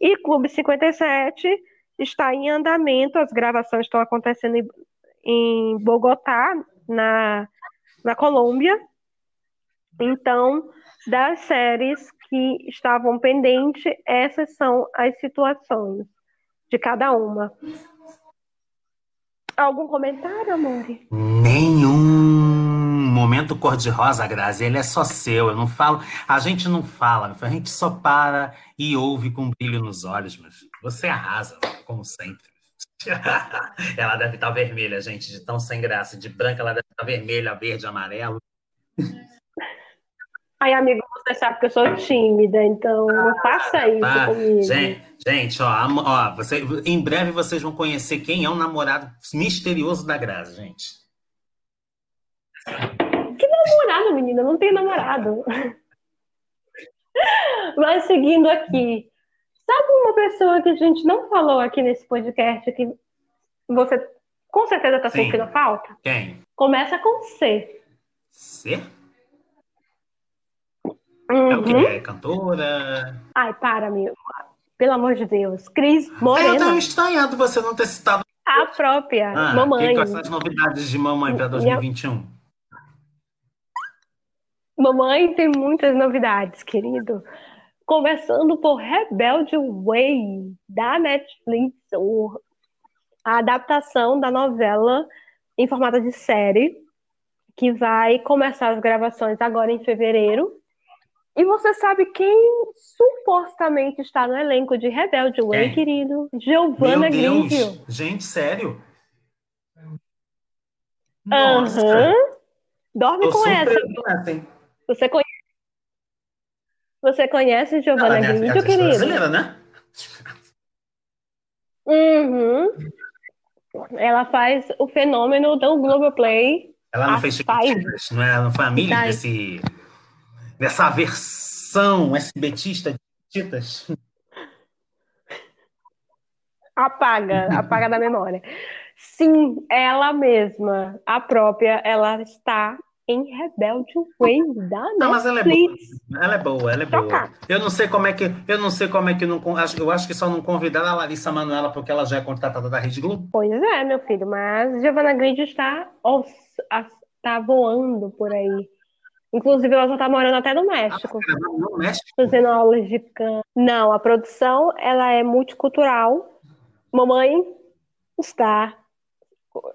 E Clube 57 está em andamento, as gravações estão acontecendo em, em Bogotá, na, na Colômbia. Então, das séries que estavam pendentes, essas são as situações de cada uma. Algum comentário, amor? Nenhum. Momento cor-de-rosa, Grazi, ele é só seu. Eu não falo, a gente não fala, a gente só para e ouve com brilho nos olhos, mas você arrasa, como sempre. ela deve estar vermelha, gente, de tão sem graça. De branca, ela deve estar vermelha, verde, amarelo. Ai, amigo, você sabe que eu sou tímida, então não faça isso ah, comigo. Gente, gente ó, ó você, em breve vocês vão conhecer quem é o namorado misterioso da Graça, gente. Namorado, menina? Não tenho namorado. Mas seguindo aqui, Sabe uma pessoa que a gente não falou aqui nesse podcast que você com certeza está sentindo falta? Quem? Começa com C. C? Uhum. É o que? É cantora? Ai, para, meu. Pelo amor de Deus. Cris Morena. Eu tenho estranhado você não ter citado. A própria. Ah, mamãe. Quais são as novidades de mamãe para 2021? Mamãe tem muitas novidades, querido. Começando por Rebelde Way, da Netflix, a adaptação da novela em formato de série, que vai começar as gravações agora em fevereiro. E você sabe quem supostamente está no elenco de Rebelde Way, querido? Giovanna Grigio. Gente, sério? Aham. Uhum. Dorme com essa. Você conhece Você conhece Giovanna Ela é querido? brasileira, né? Uhum. Ela faz o fenômeno do Globoplay. Ela não fez. Chiquititas, não é? Não foi amiga Five. desse, dessa versão SBTista de Chiquititas? Apaga, apaga da memória. Sim, ela mesma, a própria, ela está em Rebelde Way da Não, mas ela é boa. Netflix. Ela é boa, ela é boa. Chocada. Eu não sei como é que, eu não sei como é que não, eu acho que só não convidaram a Larissa Manoela porque ela já é contratada da Rede Globo. Pois é, meu filho, mas Giovanna Grindio está, está voando por aí. Inclusive, ela já está morando até no México, Cara, não, não mexe. fazendo aulas de canto. Não, a produção, ela é multicultural. Mamãe está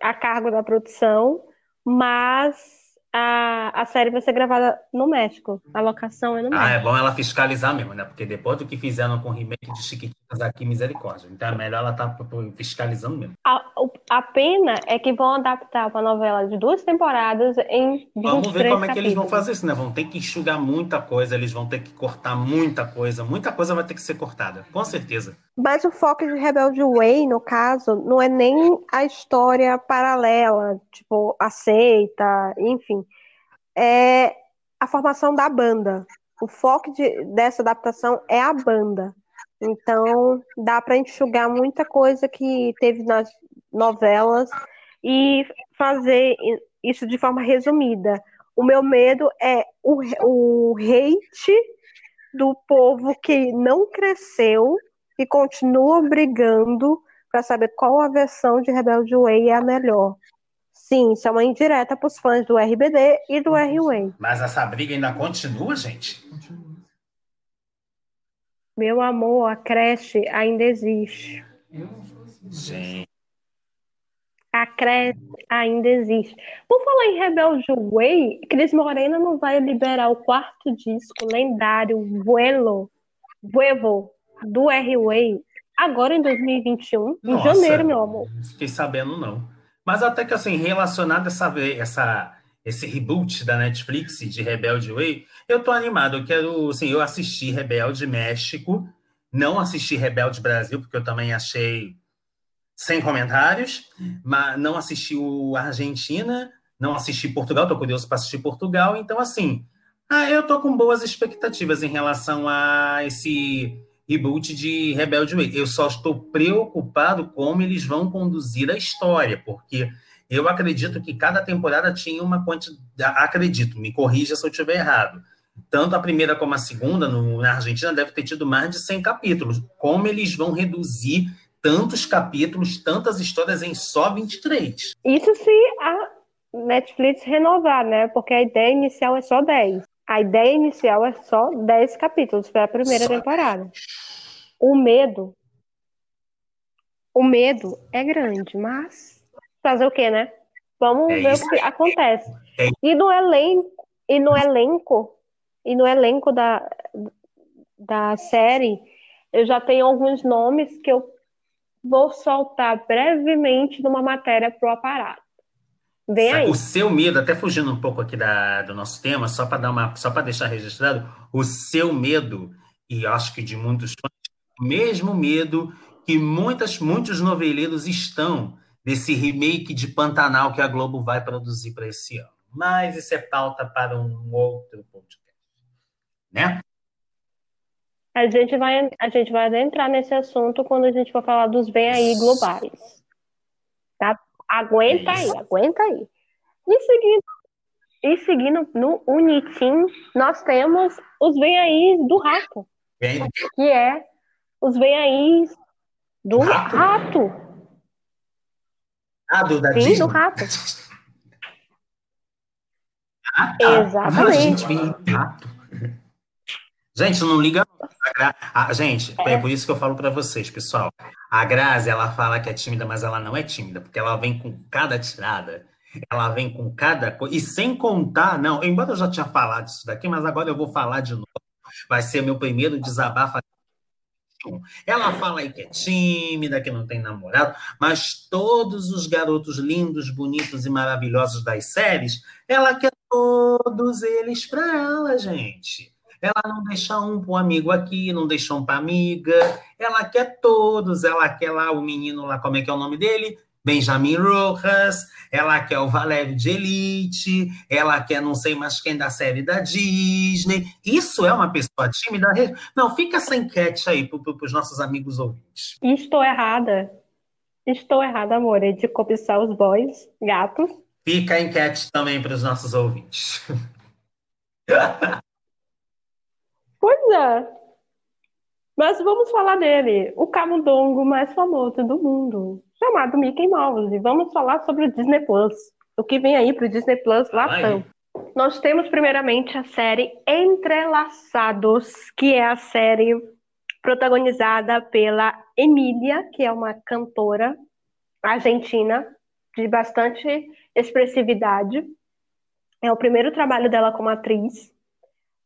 a cargo da produção, mas a, a série vai ser gravada no México. A locação é no Ah, é México. bom ela fiscalizar mesmo, né? Porque depois do que fizeram com o remake de Chiquititas aqui, misericórdia. Então é melhor ela estar fiscalizando mesmo. A, a pena é que vão adaptar uma novela de duas temporadas em Vamos ver 23 como é que eles vão capítulos. fazer isso, né? Vão ter que enxugar muita coisa, eles vão ter que cortar muita coisa, muita coisa vai ter que ser cortada, com certeza. Mas o foco de Rebelde Way, no caso, não é nem a história paralela, tipo, aceita, enfim. É a formação da banda. O foco de- dessa adaptação é a banda. Então, dá para enxugar muita coisa que teve nas novelas e fazer isso de forma resumida. O meu medo é o, o hate do povo que não cresceu e continua brigando para saber qual a versão de Rebelde Way é a melhor. Sim, isso é uma indireta para os fãs do RBD e do R-Way. Mas essa briga ainda continua, gente? Meu amor, a creche ainda existe. Gente, A creche ainda existe. Por falar em Rebelde Way, Cris Morena não vai liberar o quarto disco lendário Vuelo, Vuevo do R-Way agora em 2021, em nossa, janeiro, meu amor. não Fiquei sabendo, não. Mas até que, assim, relacionado a essa, essa, esse reboot da Netflix de Rebelde Way, eu tô animado. Eu quero, assim, eu assisti Rebelde México, não assisti Rebelde Brasil, porque eu também achei sem comentários, mas não assisti o Argentina, não assisti Portugal, tô curioso para assistir Portugal, então, assim, ah, eu tô com boas expectativas em relação a esse reboot de Rebelde Way. Eu só estou preocupado como eles vão conduzir a história, porque eu acredito que cada temporada tinha uma quantidade. Acredito, me corrija se eu estiver errado. Tanto a primeira como a segunda, no, na Argentina, deve ter tido mais de 100 capítulos. Como eles vão reduzir tantos capítulos, tantas histórias em só 23? Isso se a Netflix renovar, né? Porque a ideia inicial é só 10. A ideia inicial é só 10 capítulos para a primeira Só temporada. O medo. O medo é grande, mas fazer o quê, né? Vamos É ver isso. o que acontece. É. E no elenco, e no elenco, e no elenco da, da série, eu já tenho alguns nomes que eu vou soltar brevemente numa matéria pro aparato. Vem aí. O seu medo, até fugindo um pouco aqui da, do nosso tema, só para dar uma, só para deixar registrado, o seu medo, e acho que de muitos fãs, o mesmo medo que muitas, muitos noveleiros estão desse remake de Pantanal que a Globo vai produzir para esse ano. Mas isso é pauta para um outro podcast. Né? A gente vai, a gente vai adentrar nesse assunto quando a gente for falar dos bem aí globais. Tá? Aguenta aí, Isso. aguenta aí. E seguindo, e seguindo no Unitim, nós temos os bem aí do rato, Vem- que é os bem aí do Rato? rato. Ah, do da Sim, Disney? do rato. Ah, tá. Exatamente. Ah, gente, vem rato. Gente, não liga. não. A Gra- a- gente, é por isso que eu falo pra vocês, pessoal. A Grazi, ela fala que é tímida, mas ela não é tímida, porque ela vem com cada tirada. Ela vem com cada coisa. E sem contar, não, embora eu já tinha falado isso daqui, mas agora eu vou falar de novo. Vai ser meu primeiro desabafo. Ela fala aí que é tímida, que não tem namorado, mas todos os garotos lindos, bonitos e maravilhosos das séries, ela quer todos eles para ela, gente. Ela não deixa um para um amigo aqui, não deixa um para amiga. Ela quer todos. Ela quer lá o menino lá, como é que é o nome dele? Benjamin Rojas, ela quer o Valério de Elite, ela quer não sei mais quem da série da Disney. Isso é uma pessoa tímida? Não, fica essa enquete aí para os nossos amigos ouvintes. Estou errada. Estou errada, amor, é de cobiçar os boys, gatos. Fica a enquete também para os nossos ouvintes. pois é. Mas vamos falar dele, o camundongo mais famoso do mundo chamado Mickey Mouse. E vamos falar sobre o Disney Plus. O que vem aí para o Disney Plus Latam. Nós temos primeiramente a série Entrelaçados, que é a série protagonizada pela Emília, que é uma cantora argentina de bastante expressividade. É o primeiro trabalho dela como atriz.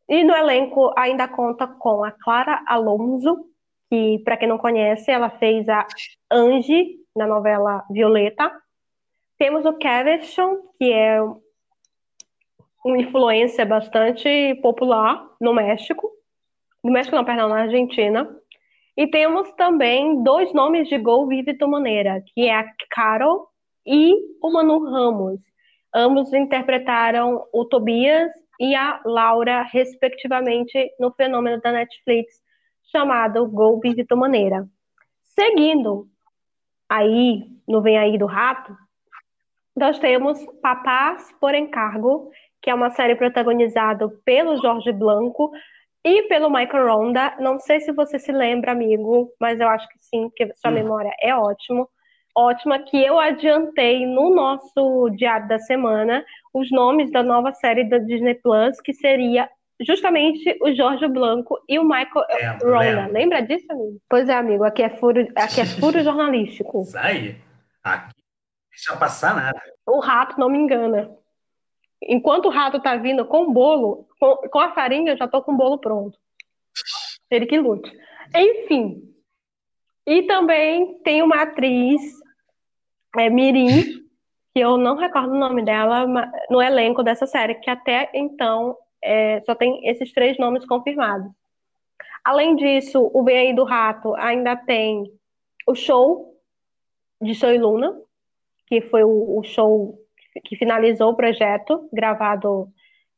E no elenco ainda conta com a Clara Alonso, que, para quem não conhece, ela fez a Angie na novela Violeta. Temos o Kevin, que é uma influência bastante popular no México. No México não, perdão, na Argentina. E temos também dois nomes de Gol Vive Maneira, que é a Carol e o Manu Ramos. Ambos interpretaram o Tobias e a Laura, respectivamente, no fenômeno da Netflix chamado Gol Vive Maneira. Seguindo aí, no Vem Aí do Rato, nós temos Papás por Encargo, que é uma série protagonizada pelo Jorge Blanco e pelo Michael Ronda. Não sei se você se lembra, amigo, mas eu acho que sim, porque sua hum. memória é ótimo. Ótima, que eu adiantei no nosso diário da semana os nomes da nova série da Disney Plus, que seria justamente o Jorge Blanco e o Michael é, Ronda. Lembra disso, amigo? Pois é, amigo, aqui é furo, aqui é furo jornalístico. Aí. Aqui não deixa passar nada. O rato não me engana. Enquanto o rato tá vindo com o bolo, com, com a farinha, eu já tô com o bolo pronto. Ele que lute. Enfim. E também tem uma atriz, é, Mirim, que eu não recordo o nome dela, no elenco dessa série, que até então é, só tem esses três nomes confirmados. Além disso, o Vem Aí do Rato ainda tem o show de Soy Luna, que foi o, o show que finalizou o projeto, gravado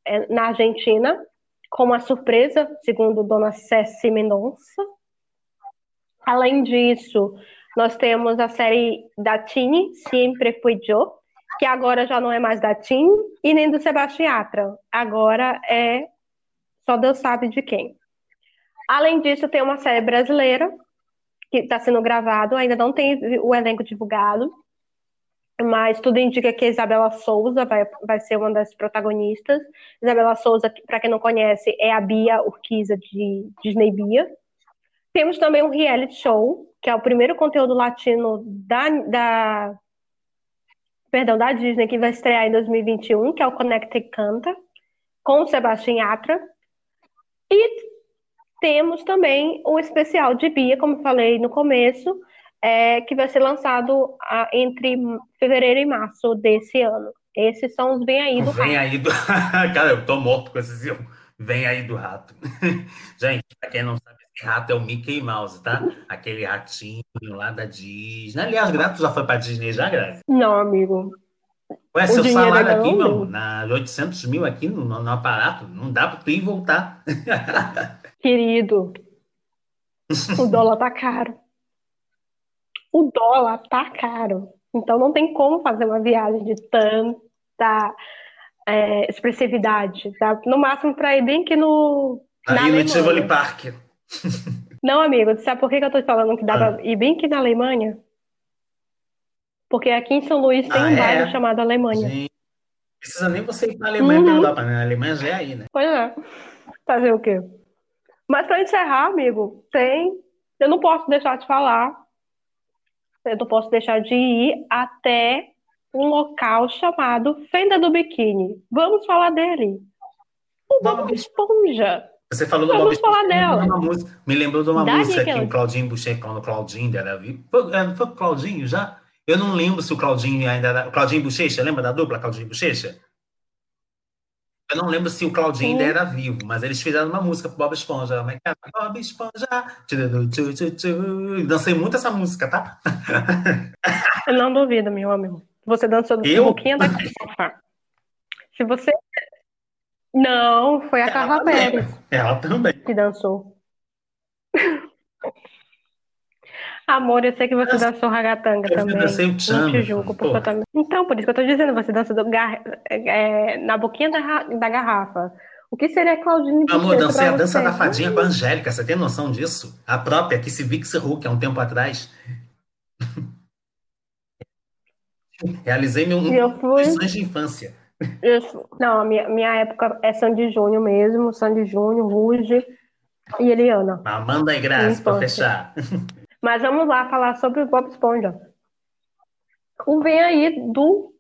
é, na Argentina, com uma surpresa, segundo Dona Ceci Mendonça. Além disso, nós temos a série da Tini, Sempre Fui Yo, que agora já não é mais da Tim e nem do Sebastião Yatra. Agora é só Deus sabe de quem. Além disso, tem uma série brasileira que está sendo gravado, ainda não tem o elenco divulgado, mas tudo indica que Isabela Souza vai, vai ser uma das protagonistas. Isabela Souza, para quem não conhece, é a Bia Urquiza de Disney Bia. Temos também um reality show, que é o primeiro conteúdo latino da, da perdão, da Disney, que vai estrear em 2021, que é o Connected Canta, com o Sebastião Yatra. E temos também o especial de Bia, como falei no começo, é, que vai ser lançado a, entre fevereiro e março desse ano. Esses são os Vem Aí do Vem. Aí do... Cara, eu tô morto com esses Vem Aí do Rato. Gente, pra quem não sabe, esse rato é o Mickey Mouse, tá? Aquele ratinho lá da Disney. Aliás, Grato já foi pra Disney já, Graça? Não, amigo. Ué, seu salário aqui, meu, na 800 mil aqui no, no, aparato, não dá pra tu ir e voltar. Querido, o dólar tá caro. O dólar tá caro. Então não tem como fazer uma viagem de tanta é, expressividade. Tá? No máximo para ir bem que no. Na Aí Tivoli Park. Não, amigo, sabe por que, eu tô falando que dá ah. pra ir bem que na Alemanha? Porque aqui em São Luís tem ah, um bairro é? chamado Alemanha. Sim. Precisa nem você ir pra Alemanha uhum. Europa, né? A Alemanha já é aí, né? Pois é. Fazer o quê? Mas para encerrar, amigo, tem. Eu não posso deixar de falar. Eu não posso deixar de ir até um local chamado Fenda do Biquíni. Vamos falar dele. O Bob Esponja. Você falou do Vamos Bob falar dela. Me lembrou de uma da música que o Claudinho Boucher, quando o Claudinho dela viu. Foi, é, foi o Claudinho já? Eu não lembro se o Claudinho ainda era. O Claudinho Bochecha, lembra da dupla Claudinho Bochecha? Eu não lembro se o Claudinho ainda era vivo, mas eles fizeram uma música pro Bob Esponja. É? Bob Esponja. Dancei muito essa música, tá? Eu não duvido, meu amigo. Você dançou Eu? pouquinho da garrafa. Se você. Não, foi a Carla também. Pérez Ela também. que dançou. Amor, eu sei que você dançou ragatanga Eu também. dancei o Tchan, te julgo, porque eu também. Então, por isso que eu tô dizendo, você dança do gar... é, na boquinha da, da garrafa. O que seria Claudinho Meu amor, Bochecha dancei a dança da fadinha com a Angélica. Você tem noção disso? A própria, que se Vix Hulk, há um tempo atrás. Realizei meu E eu fui. sonhos de infância. eu- Não, a minha, minha época é Sandy Júnior mesmo, Sandy Júnior, Ruge e Eliana. Amanda e Grazi, pra Infância. fechar. Mas vamos lá falar sobre o Bob Esponja. O vem aí do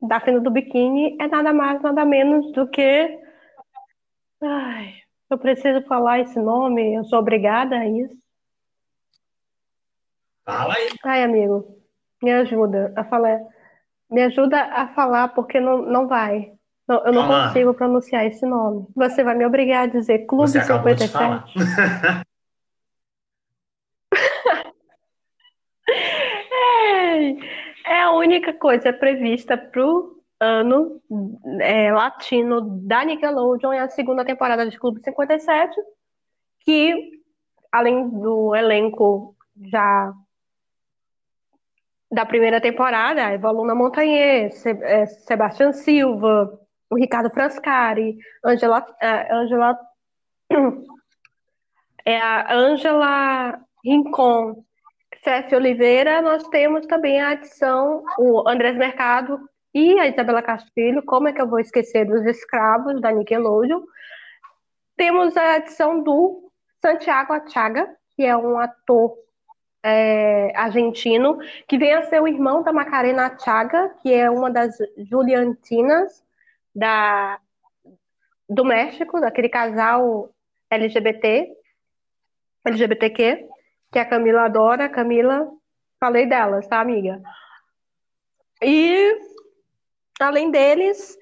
da cena do biquíni é nada mais, nada menos do que. Ai, eu preciso falar esse nome, eu sou obrigada a isso. Fala aí. Ai, amigo, me ajuda a falar. Me ajuda a falar porque não, não vai. Não- eu não Calma. consigo pronunciar esse nome. Você vai me obrigar a dizer Clube Você acabou de 57? falar. É, é a única coisa prevista pro ano é, latino da Nickelodeon, é a segunda temporada de Clube 57, que além do elenco já da primeira temporada, Evaluna Montanher, Se- é, Sebastião Silva, o Ricardo Frascari, Angela, é, Angela é a Angela Rincon, Cécio Oliveira, nós temos também a adição, o Andrés Mercado e a Isabela Castilho, como é que eu vou esquecer dos escravos da Nickelodeon? Temos a adição do Santiago Achaga, que é um ator é, argentino, que vem a ser o irmão da Macarena Achaga, que é uma das Juliantinas da, do México, daquele casal LGBT, LGBTQ, que a Camila adora. Camila, falei delas, tá, amiga? E, além deles,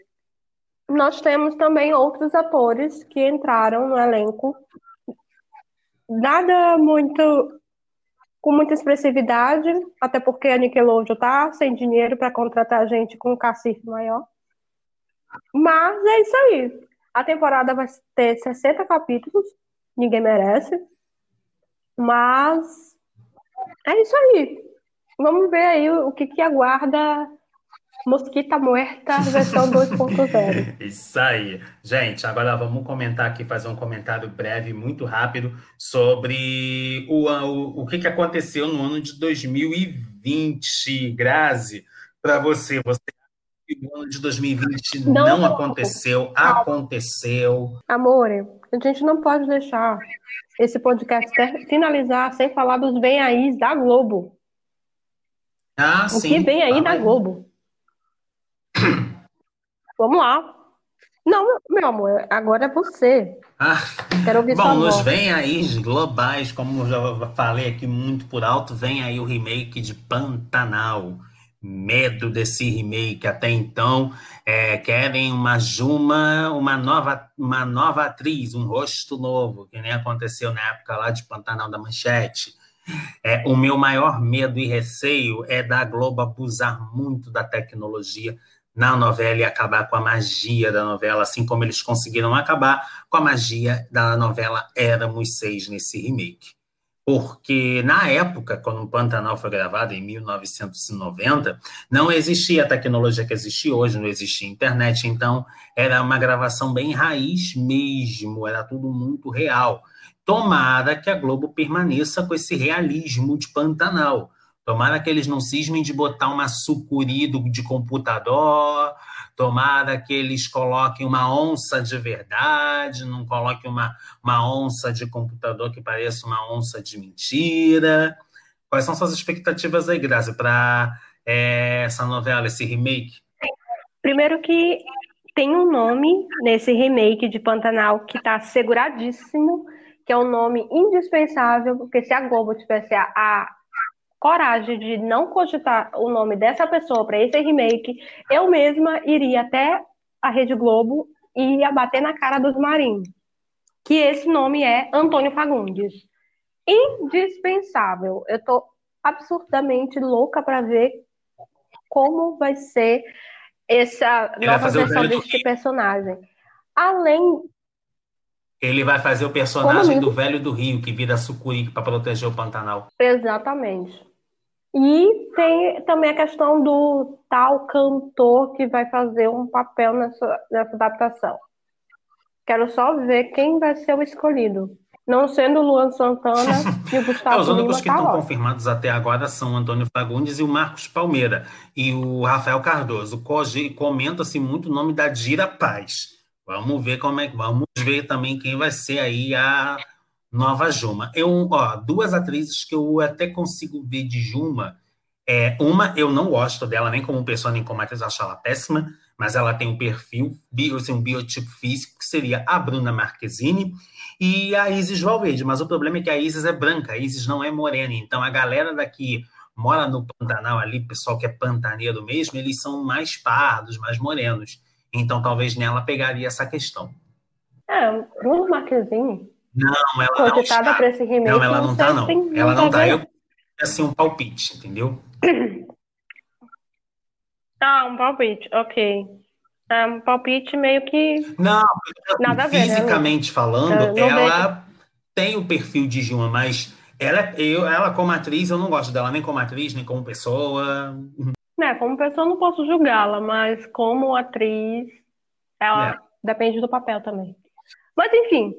nós temos também outros atores que entraram no elenco. Nada muito com muita expressividade, até porque a Nickelodeon tá sem dinheiro para contratar gente com um cacife maior. Mas é isso aí. A temporada vai ter 60 capítulos, ninguém merece. Mas é isso aí. Vamos ver aí o que, que aguarda Mosquita Muerta versão 2.0. Isso aí. Gente, agora vamos comentar aqui, fazer um comentário breve, muito rápido, sobre o, o, o que, que aconteceu no ano de 2020. Grazi, para você, você o ano de 2020 Não, não, não. aconteceu? Aconteceu. Amor, a gente não pode deixar esse podcast finalizar sem falar dos bem aí da Globo. Ah, O sim. que vem aí fala da Globo? Vamos lá. Não, meu amor, agora é você. Ah, Quero ouvir Bom, nos vem aí globais, como eu já falei aqui muito por alto, vem aí o remake de Pantanal. Medo desse remake até então. É, querem uma Juma, uma nova, uma nova atriz, um rosto novo, que nem aconteceu na época lá de Pantanal da Manchete. É, o meu maior medo e receio é da Globo abusar muito da tecnologia na novela e acabar com a magia da novela, assim como eles conseguiram acabar com a magia da novela Éramos Seis nesse remake. Porque na época, quando o Pantanal foi gravado, em 1990, não existia a tecnologia que existe hoje, não existia internet, então era uma gravação bem raiz mesmo, era tudo muito real. Tomara que a Globo permaneça com esse realismo de Pantanal. Tomara que eles não cismem de botar uma sucuri de computador, tomara que eles coloquem uma onça de verdade, não coloquem uma, uma onça de computador que pareça uma onça de mentira. Quais são suas expectativas aí, Graça, para essa novela, esse remake? Primeiro que tem um nome nesse remake de Pantanal que está seguradíssimo, que é um nome indispensável, porque se a Globo tivesse a, a coragem de não cogitar o nome dessa pessoa para esse remake, eu mesma iria até a Rede Globo e ia bater na cara dos marinhos. Que esse nome é Antônio Fagundes. Indispensável. Eu tô absurdamente louca para ver como vai ser essa Ele nova versão velho do deste personagem. Além, Ele vai fazer o personagem do velho do Rio, que vira sucuri para proteger o Pantanal. Exatamente. E tem também a questão do tal cantor que vai fazer um papel nessa, nessa adaptação. Quero só ver quem vai ser o escolhido. Não sendo o Luan Santana e o É, os Gustavo únicos Lima, que tá estão confirmados até agora são o Antônio Fagundes e o Marcos Palmeira. E o Rafael Cardoso. Comenta-se muito o nome da Dira Paz. Vamos ver como é que. Vamos ver também quem vai ser aí a nova Juma. Eu, ó, duas atrizes que eu até consigo ver de Juma. É, uma, eu não gosto dela nem como pessoa, nem como atriz, acho ela péssima, mas ela tem um perfil, assim, um biotipo físico, que seria a Bruna Marquezine e a Isis Valverde. Mas o problema é que a Isis é branca, a Isis não é morena. Então a galera daqui mora no Pantanal ali, pessoal que é pantaneiro mesmo, eles são mais pardos, mais morenos. Então talvez nela pegaria essa questão. É, Bruno Marquezine, Não, ela não está. para esse remake, Não, ela não não sei tá, não. tem Ela não tá. ver, Eu não. assim um palpite, entendeu? Ah, um palpite, ok. É um palpite meio que Não, nada a ver, né, fisicamente falando, Eu não vejo. ela tem o perfil de Juma, mas ela, eu, ela como atriz, eu não gosto dela nem como atriz, nem como pessoa. Né, como pessoa eu não posso julgá-la, mas como atriz, ela É. depende do papel também. Mas enfim,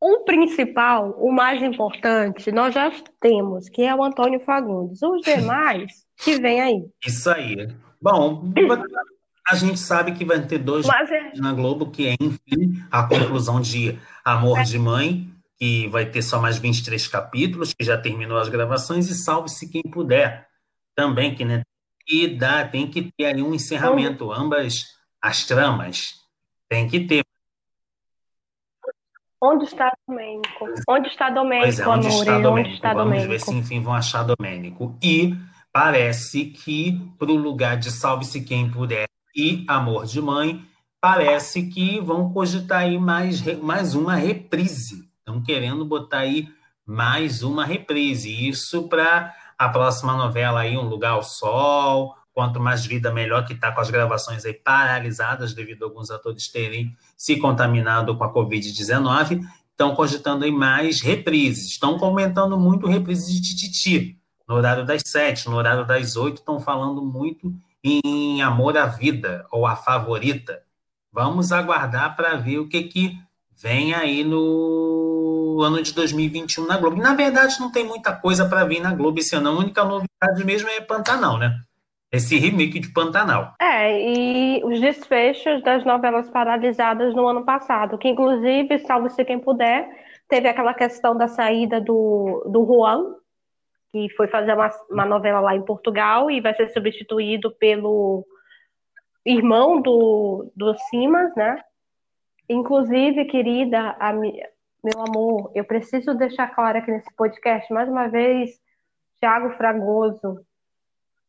o principal, o mais importante, nós já temos, que é o Antônio Fagundes. Os demais, que vem aí. Isso aí. Bom, a gente sabe que vai ter dois é, na Globo, que é, enfim, a conclusão de Amor de Mãe, que vai ter só mais 23 capítulos, que já terminou as gravações, e Salve-se Quem Puder, também, que né, e dá, tem que ter aí um encerramento, ambas as tramas, tem que ter. Onde está Domênico? Onde está Domênico, é, onde está Amore? Onde Domênico? está Vamos ver se, enfim, vão achar Domênico. E parece que, para o lugar de Salve-se Quem Puder e Amor de Mãe, parece que vão cogitar aí mais, mais uma reprise. Estão querendo botar aí mais uma reprise. Isso para a próxima novela aí, Um Lugar ao Sol. Quanto mais vida, melhor, que está com as gravações aí paralisadas devido a alguns atores terem se contaminado com a Covid-19. Estão cogitando aí mais reprises. Estão comentando muito reprises de Tititi. No horário das sete, no horário das oito, estão falando muito em Amor à Vida, ou A Favorita. Vamos aguardar para ver o que, que vem aí no ano de 2021 na Globo. Na verdade, não tem muita coisa para vir na Globo ano. A única novidade mesmo é Pantanal, né? Esse remake de Pantanal. É, e os desfechos das novelas paralisadas no ano passado, que inclusive, salve-se quem puder, teve aquela questão da saída do, do Juan, que foi fazer uma, uma novela lá em Portugal e vai ser substituído pelo irmão do, do Simas, né? Inclusive, querida, a meu amor, eu preciso deixar claro aqui nesse podcast, mais uma vez, Thiago Fragoso,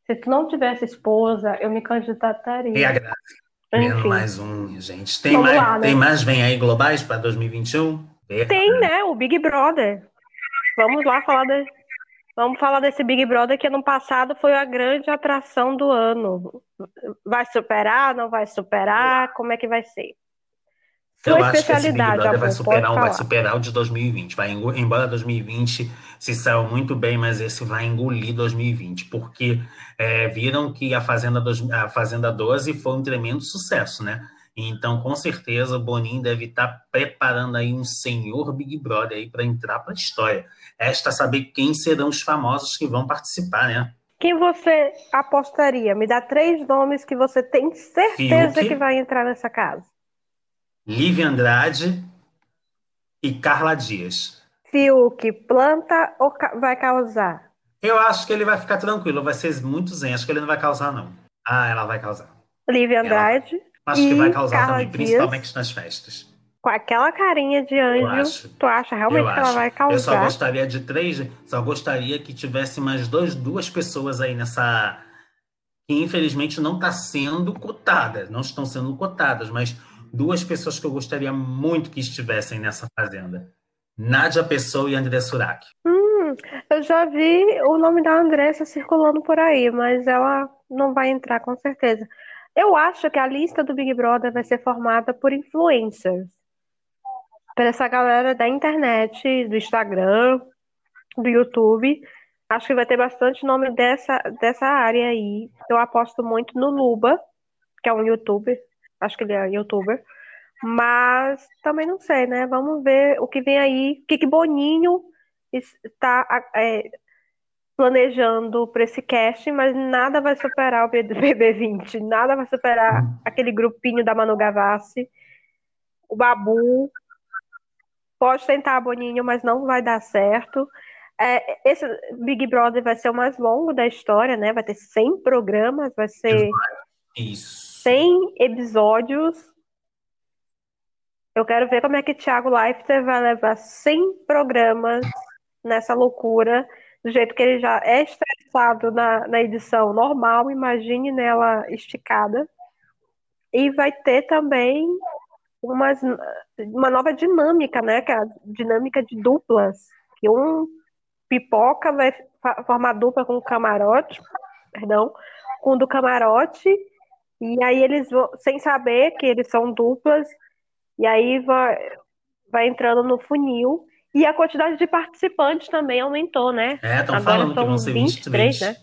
se tu não tivesse esposa, eu me E a candidataria. Graça, Enfim, mais um, gente. Tem vamos mais, lá, tem né? mais vem aí globais para 2021? Tem, né? O Big Brother. Vamos lá falar de... Vamos falar desse Big Brother que ano passado foi a grande atração do ano. Vai superar? Não vai superar? Como é que vai ser? Eu Sua acho que esse Big especialidade, Brother vai amor, pode superar, vai falar. superar o de 2020. Vai, embora 2020 se saiu muito bem, mas esse vai engolir 2020, porque é, viram que a Fazenda, dos- a Fazenda 12 foi um tremendo sucesso, né? Então, com certeza, o Boninho deve estar preparando aí um senhor Big Brother aí para entrar para a história. Resta saber quem serão os famosos que vão participar, né? Quem você apostaria? Me dá três nomes que você tem certeza Fiuk. que vai entrar nessa casa. Lívia Andrade e Carla Dias. Fiuk, planta ou ca- vai causar? Eu acho que ele vai ficar tranquilo, vai ser muito zen. Acho que ele não vai causar, não. Ah, ela vai causar. Lívia Ela Andrade Acho que vai causar Carla também, Dias. principalmente nas festas. Com aquela carinha de anjo, acho. tu acha realmente que ela acho. vai Eu só causar? gostaria de três, só gostaria que tivesse mais dois, duas pessoas aí nessa. que infelizmente não está sendo cotada, não estão sendo cotadas, mas duas pessoas que eu gostaria muito que estivessem nessa fazenda. Nádia Pessoa e André Surak. Hum, eu já vi o nome da Andressa circulando por aí, mas ela não vai entrar com certeza. Eu acho que a lista do Big Brother vai ser formada por influencers. Por essa galera da internet, do Instagram, do YouTube. Acho que vai ter bastante nome dessa, dessa área aí. Eu aposto muito no Luba, que é um youtuber. Acho que ele é youtuber. Mas também não sei, né? Vamos ver o que vem aí. O que, que Boninho está é, planejando para esse cast, mas nada vai superar o BB20. Nada vai superar uhum. aquele grupinho da Manu Gavassi. O Babu. Pode tentar, Boninho, mas não vai dar certo. É, esse Big Brother vai ser o mais longo da história, né? Vai ter 100 programas, vai ser Isso. 100 episódios. Eu quero ver como é que Thiago Leifert vai levar 100 programas nessa loucura, do jeito que ele já é estressado na, na edição normal, imagine nela esticada. E vai ter também umas, uma nova dinâmica, né? Que é a dinâmica de duplas. Que um Pipoca vai formar dupla com o camarote, perdão, com o do camarote, e aí eles vão, sem saber que eles são duplas, e aí vai, vai entrando no funil. E a quantidade de participantes também aumentou, né? É, estão falando que vão ser 23, 23, né?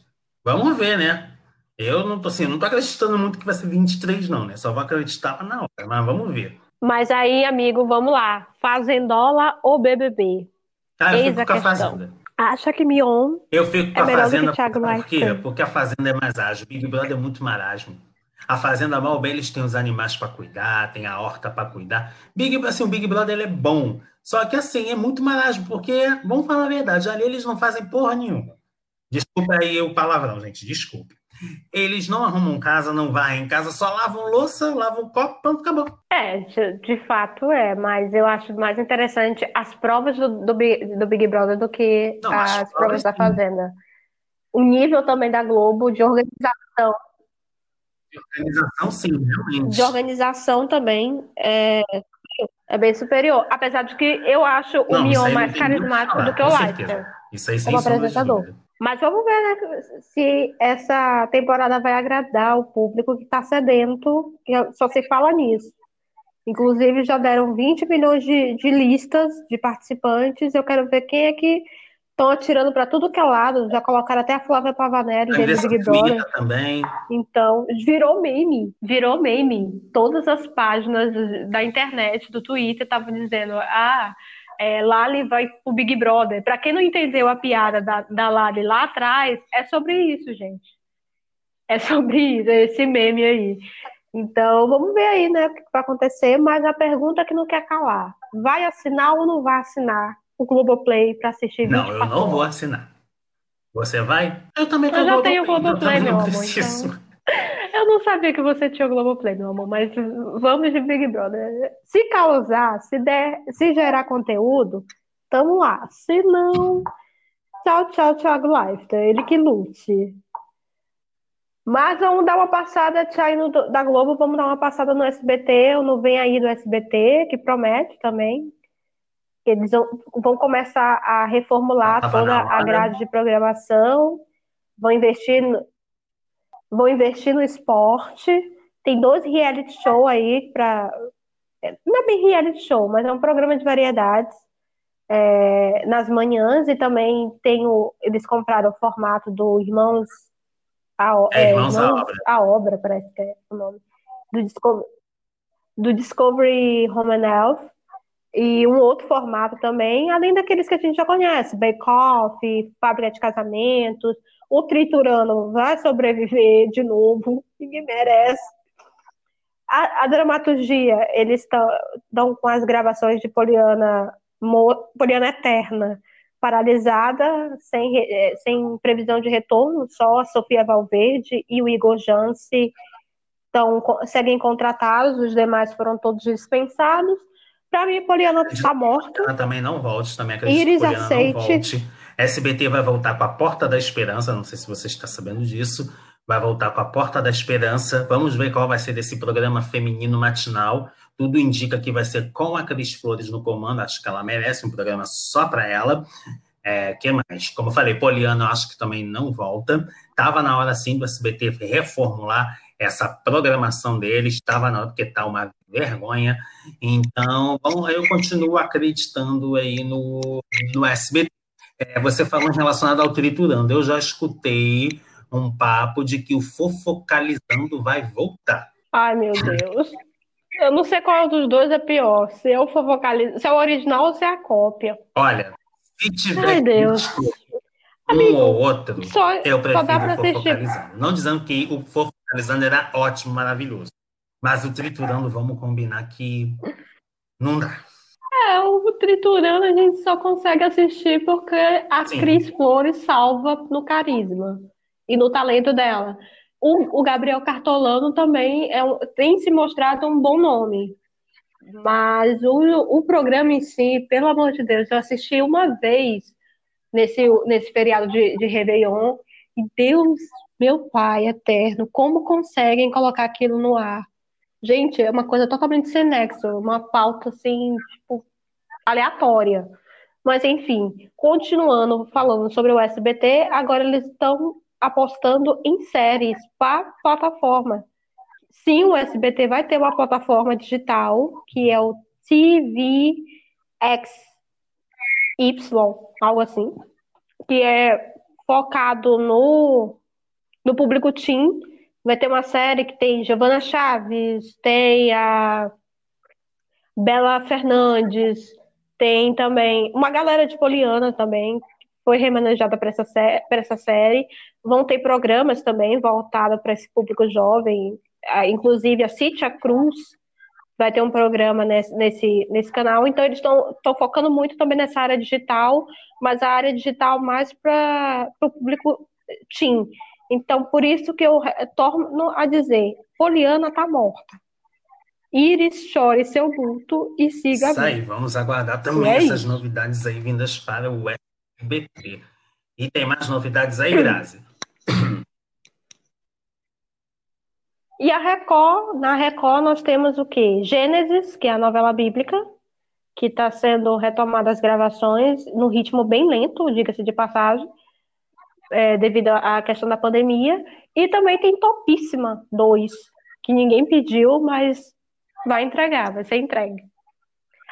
Vamos ver, né? Eu não tô assim, não tô acreditando muito que vai ser 23, não, né? Só vou acreditar na hora, mas vamos ver. Mas aí, amigo, vamos lá. Fazendola ou BBB? Ah, eu Eis fico com a Fazenda. Acha que Mion Eu fico com é a Fazenda por quê? Porque a Fazenda é mais ágil. Big Brother é muito marasmo. A Fazenda, mal bem, eles têm os animais para cuidar, tem a horta para cuidar. Big, assim, o Big Brother ele é bom. Só que assim, é muito marasmo, porque, vamos falar a verdade, ali eles não fazem porra nenhuma. Desculpa aí o palavrão, gente, desculpe. Eles não arrumam casa, não vai em casa, só lavam louça, lavam copo, pronto, acabou. É, de, de fato é, mas eu acho mais interessante as provas do, do, do Big Brother do que não, as, as provas da Fazenda. O nível também da Globo de organização. De organização, sim, realmente. De organização também é, é bem superior. Apesar de que eu acho não, o Mion mais carismático do que o Leicester. Isso aí, como apresentador. Mas vamos ver né, se essa temporada vai agradar o público que está sedento, que só se fala nisso. Inclusive, já deram 20 milhões de, de listas de participantes. Eu quero ver quem é que estão atirando para tudo que é lado. Já colocaram até a Flávia Pavanelli dentro Big Brother. também. Então, virou meme. Virou meme. Todas as páginas da internet, do Twitter, estavam dizendo: ah é, Lali vai pro Big Brother. Para quem não entendeu a piada da, da Lali lá atrás, é sobre isso, gente. É sobre isso, é esse meme aí. Então, vamos ver aí, né, o que vai acontecer, mas a pergunta que não quer calar. Vai assinar ou não vai assinar o Globoplay para assistir Não, eu não vou assinar. Você vai? Eu também Eu já tenho o Globoplay, meu amor. Então... Eu não sabia que você tinha o Globoplay, meu amor, mas vamos de Big Brother. Se causar, se der, se gerar conteúdo, tamo lá. Se não, tchau, tchau, Thiago Life. Ele que lute. Mas vamos dar uma passada, saindo da Globo, vamos dar uma passada no SBT, ou no Vem Aí do SBT, que promete também. Eles vão começar a reformular toda a grade de programação, vão investir vou investir no esporte. Tem dois reality show aí para. Não é bem reality show, mas é um programa de variedades é, nas manhãs e também tem o, eles compraram o formato do Irmãos. A, é, é, Irmãos, a, obra. obra, parece que é o nome. Do Discovery, do Discovery Home and Health. E um outro formato também, além daqueles que a gente já conhece, Bake Off, Fábrica de Casamentos, o Triturano vai sobreviver de novo, ninguém merece. A, a dramaturgia, eles estão com as gravações de Poliana, Poliana Eterna paralisada, sem, eh, sem previsão de retorno, só a Sofia Valverde e o Igor Jansi estão, seguem contratados, os demais foram todos dispensados. Para mim, Poliana está morta. Ela também não volte, também acredito Iris que Poliana aceite. não volte. SBT vai voltar com a Porta da Esperança, não sei se você está sabendo disso, vai voltar com a Porta da Esperança. Vamos ver qual vai ser desse programa feminino matinal, tudo indica que vai ser com a Cris Flores no comando, acho que ela merece um programa só para ela. É, que mais? Como eu falei, Poliana, eu acho que também não volta. Estava na hora, sim, do SBT reformular essa programação deles, estava na hora, porque está uma vergonha. Então, bom, eu continuo acreditando aí no, no SBT. É, você falou relacionado ao Triturando, eu já escutei um papo de que o Fofocalizando vai voltar. Ai, meu Deus. Eu não sei qual dos dois é pior, se é o Fofocalizando, se é o original ou se é a cópia. Olha, se tiver Ai, Deus. um Amigo, ou outro, só- eu só dá prefiro pra o assistir. Fofocalizando. Não dizendo que o Fofocalizando era ótimo, maravilhoso. Mas o Triturando, vamos combinar que não dá. É, o Triturando a gente só consegue assistir porque a Sim. Cris Flores salva no carisma e no talento dela. O, o Gabriel Cartolano também é tem se mostrado um bom nome. Mas o, o programa em si, pelo amor de Deus, eu assisti uma vez nesse, nesse feriado de, de Réveillon e Deus, meu Pai eterno, como conseguem colocar aquilo no ar? Gente, é uma coisa totalmente sem nexo, uma pauta assim, tipo, aleatória. Mas enfim, continuando falando sobre o SBT, agora eles estão apostando em séries para plataforma. Sim, o SBT vai ter uma plataforma digital, que é o TVXY, algo assim, que é focado no, no público teen. Vai ter uma série que tem Giovanna Chaves, tem a Bela Fernandes, tem também uma galera de Poliana também, que foi remanejada para essa, sé essa série. Vão ter programas também voltados para esse público jovem, inclusive a Cíntia Cruz vai ter um programa nesse, nesse, nesse canal. Então, eles estão focando muito também nessa área digital, mas a área digital mais para o público teen. Então, por isso que eu torno a dizer, Poliana tá morta. Iris, chore seu luto e siga Isso aí, vamos aguardar também é essas isso. novidades aí vindas para o SBT. E tem mais novidades aí, Grazi? E a Record, na Record nós temos o quê? Gênesis, que é a novela bíblica, que está sendo retomada as gravações no ritmo bem lento, diga-se de passagem, é, devido à questão da pandemia. E também tem Topíssima 2, que ninguém pediu, mas vai entregar, vai ser entregue.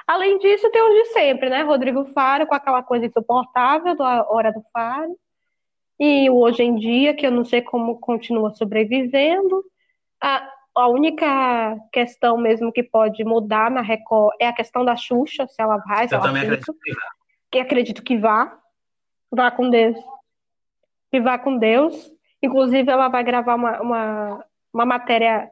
Além disso, tem os de sempre, né? Rodrigo Faro, com aquela coisa insuportável da Hora do Faro. E o Hoje em Dia, que eu não sei como continua sobrevivendo. A, a única questão mesmo que pode mudar na Record é a questão da Xuxa, se ela vai, se Eu ela também fica. acredito que. Que acredito que vá. Vá com Deus. Que vá com Deus. Inclusive, ela vai gravar uma, uma, uma matéria,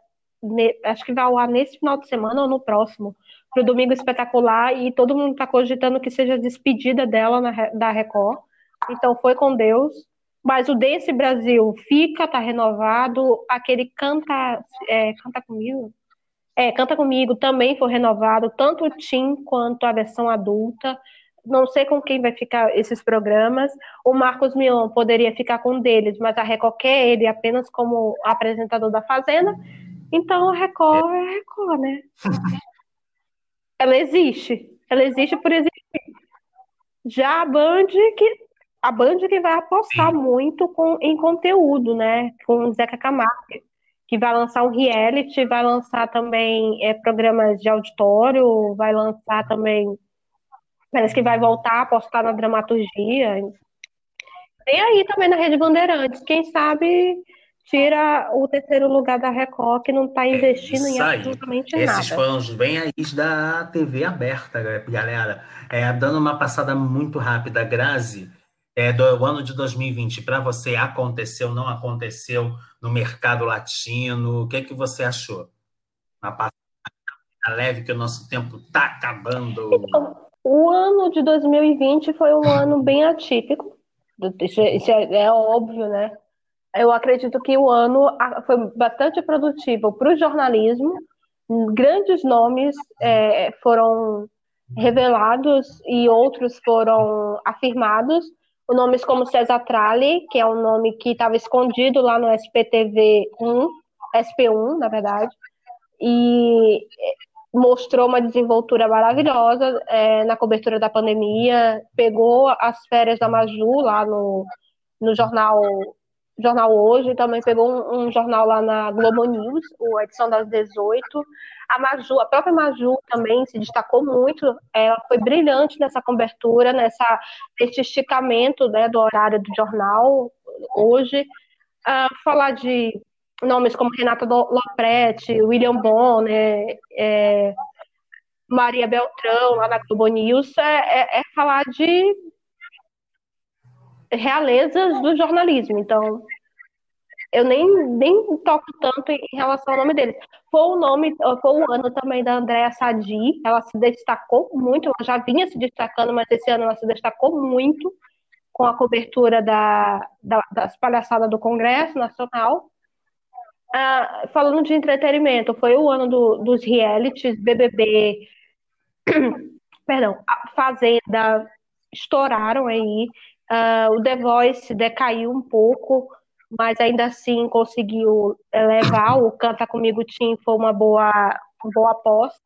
acho que vai ao ar nesse final de semana ou no próximo, para o Domingo Espetacular, e todo mundo está cogitando que seja a despedida dela na da Record. Então, foi com Deus. Mas o Desse Brasil fica, tá renovado. Aquele Canta, é, Canta Comigo? É, Canta Comigo também foi renovado, tanto o Tim quanto a versão adulta. Não sei com quem vai ficar esses programas. O Marcos Mion poderia ficar com um deles, mas a Record quer ele apenas como apresentador da Fazenda. Então a Record é a Record, né? Ela existe. Ela existe por existir. Já a Band que a Band que vai apostar muito com, em conteúdo, né? Com o Zeca Camargo, que vai lançar um reality, vai lançar também é, programas de auditório, vai lançar também. Parece que vai voltar a apostar na dramaturgia. Tem aí também na Rede Bandeirantes. Quem sabe tira o terceiro lugar da Record, que não está investindo em Isso aí. absolutamente Esses nada. foram os bem aí da TV aberta, galera. É, dando uma passada muito rápida, Grazi, é, do ano de 2020, para você, aconteceu, não aconteceu no mercado latino? O que, que você achou? Uma passada leve, que o nosso tempo está acabando. O ano de 2020 foi um ano bem atípico. Isso é, isso é- é óbvio, né? Eu acredito que o ano ah, foi bastante produtivo para o jornalismo. Grandes nomes eh, foram revelados e outros foram afirmados. Nomes como César Tralli, que é um nome que estava escondido lá no SPTV 1, SP1, na verdade. E mostrou uma desenvoltura maravilhosa é, na cobertura da pandemia, pegou as férias da Maju lá no, no jornal jornal Hoje, também pegou um, um, jornal lá na Globo News, a edição das 18. A Maju, a própria Maju também se destacou muito, ela foi brilhante nessa cobertura, nessa, nesse esticamento né, do horário do jornal hoje. Uh, falar de nomes como Renata Lopretti, William Bonner, é, Maria Beltrão, lá na Globo News, é, é, é, falar de realezas do jornalismo. Então, eu nem, nem toco tanto em relação ao nome deles. Foi o nome, foi o ano também da Andréa Sadi, ela se destacou muito, ela já vinha se destacando, mas esse ano ela se destacou muito com a cobertura da, da das palhaçadas do Congresso Nacional. Ah, falando de entretenimento, foi o ano do, dos realities, BBB, perdão, Fazenda, estouraram aí. Uh, o The Voice decaiu um pouco, mas ainda assim conseguiu elevar. O Canta Comigo Tim foi uma boa, uma boa aposta.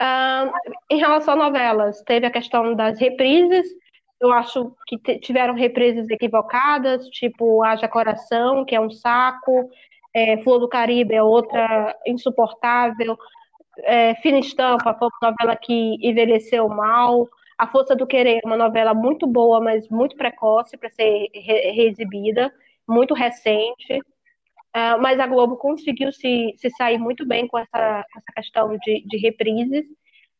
Uh, em relação a novelas, teve a questão das reprises. Eu acho que tiveram reprises equivocadas, tipo Haja Coração, que é um saco, é, Flor do Caribe é outra insuportável. É, Fina Estampa foi uma novela que envelheceu mal. A Força do Querer é uma novela muito boa, mas muito precoce para ser re reexibida, muito recente. Uh, mas a Globo conseguiu se, se sair muito bem com essa, essa questão de, de reprises.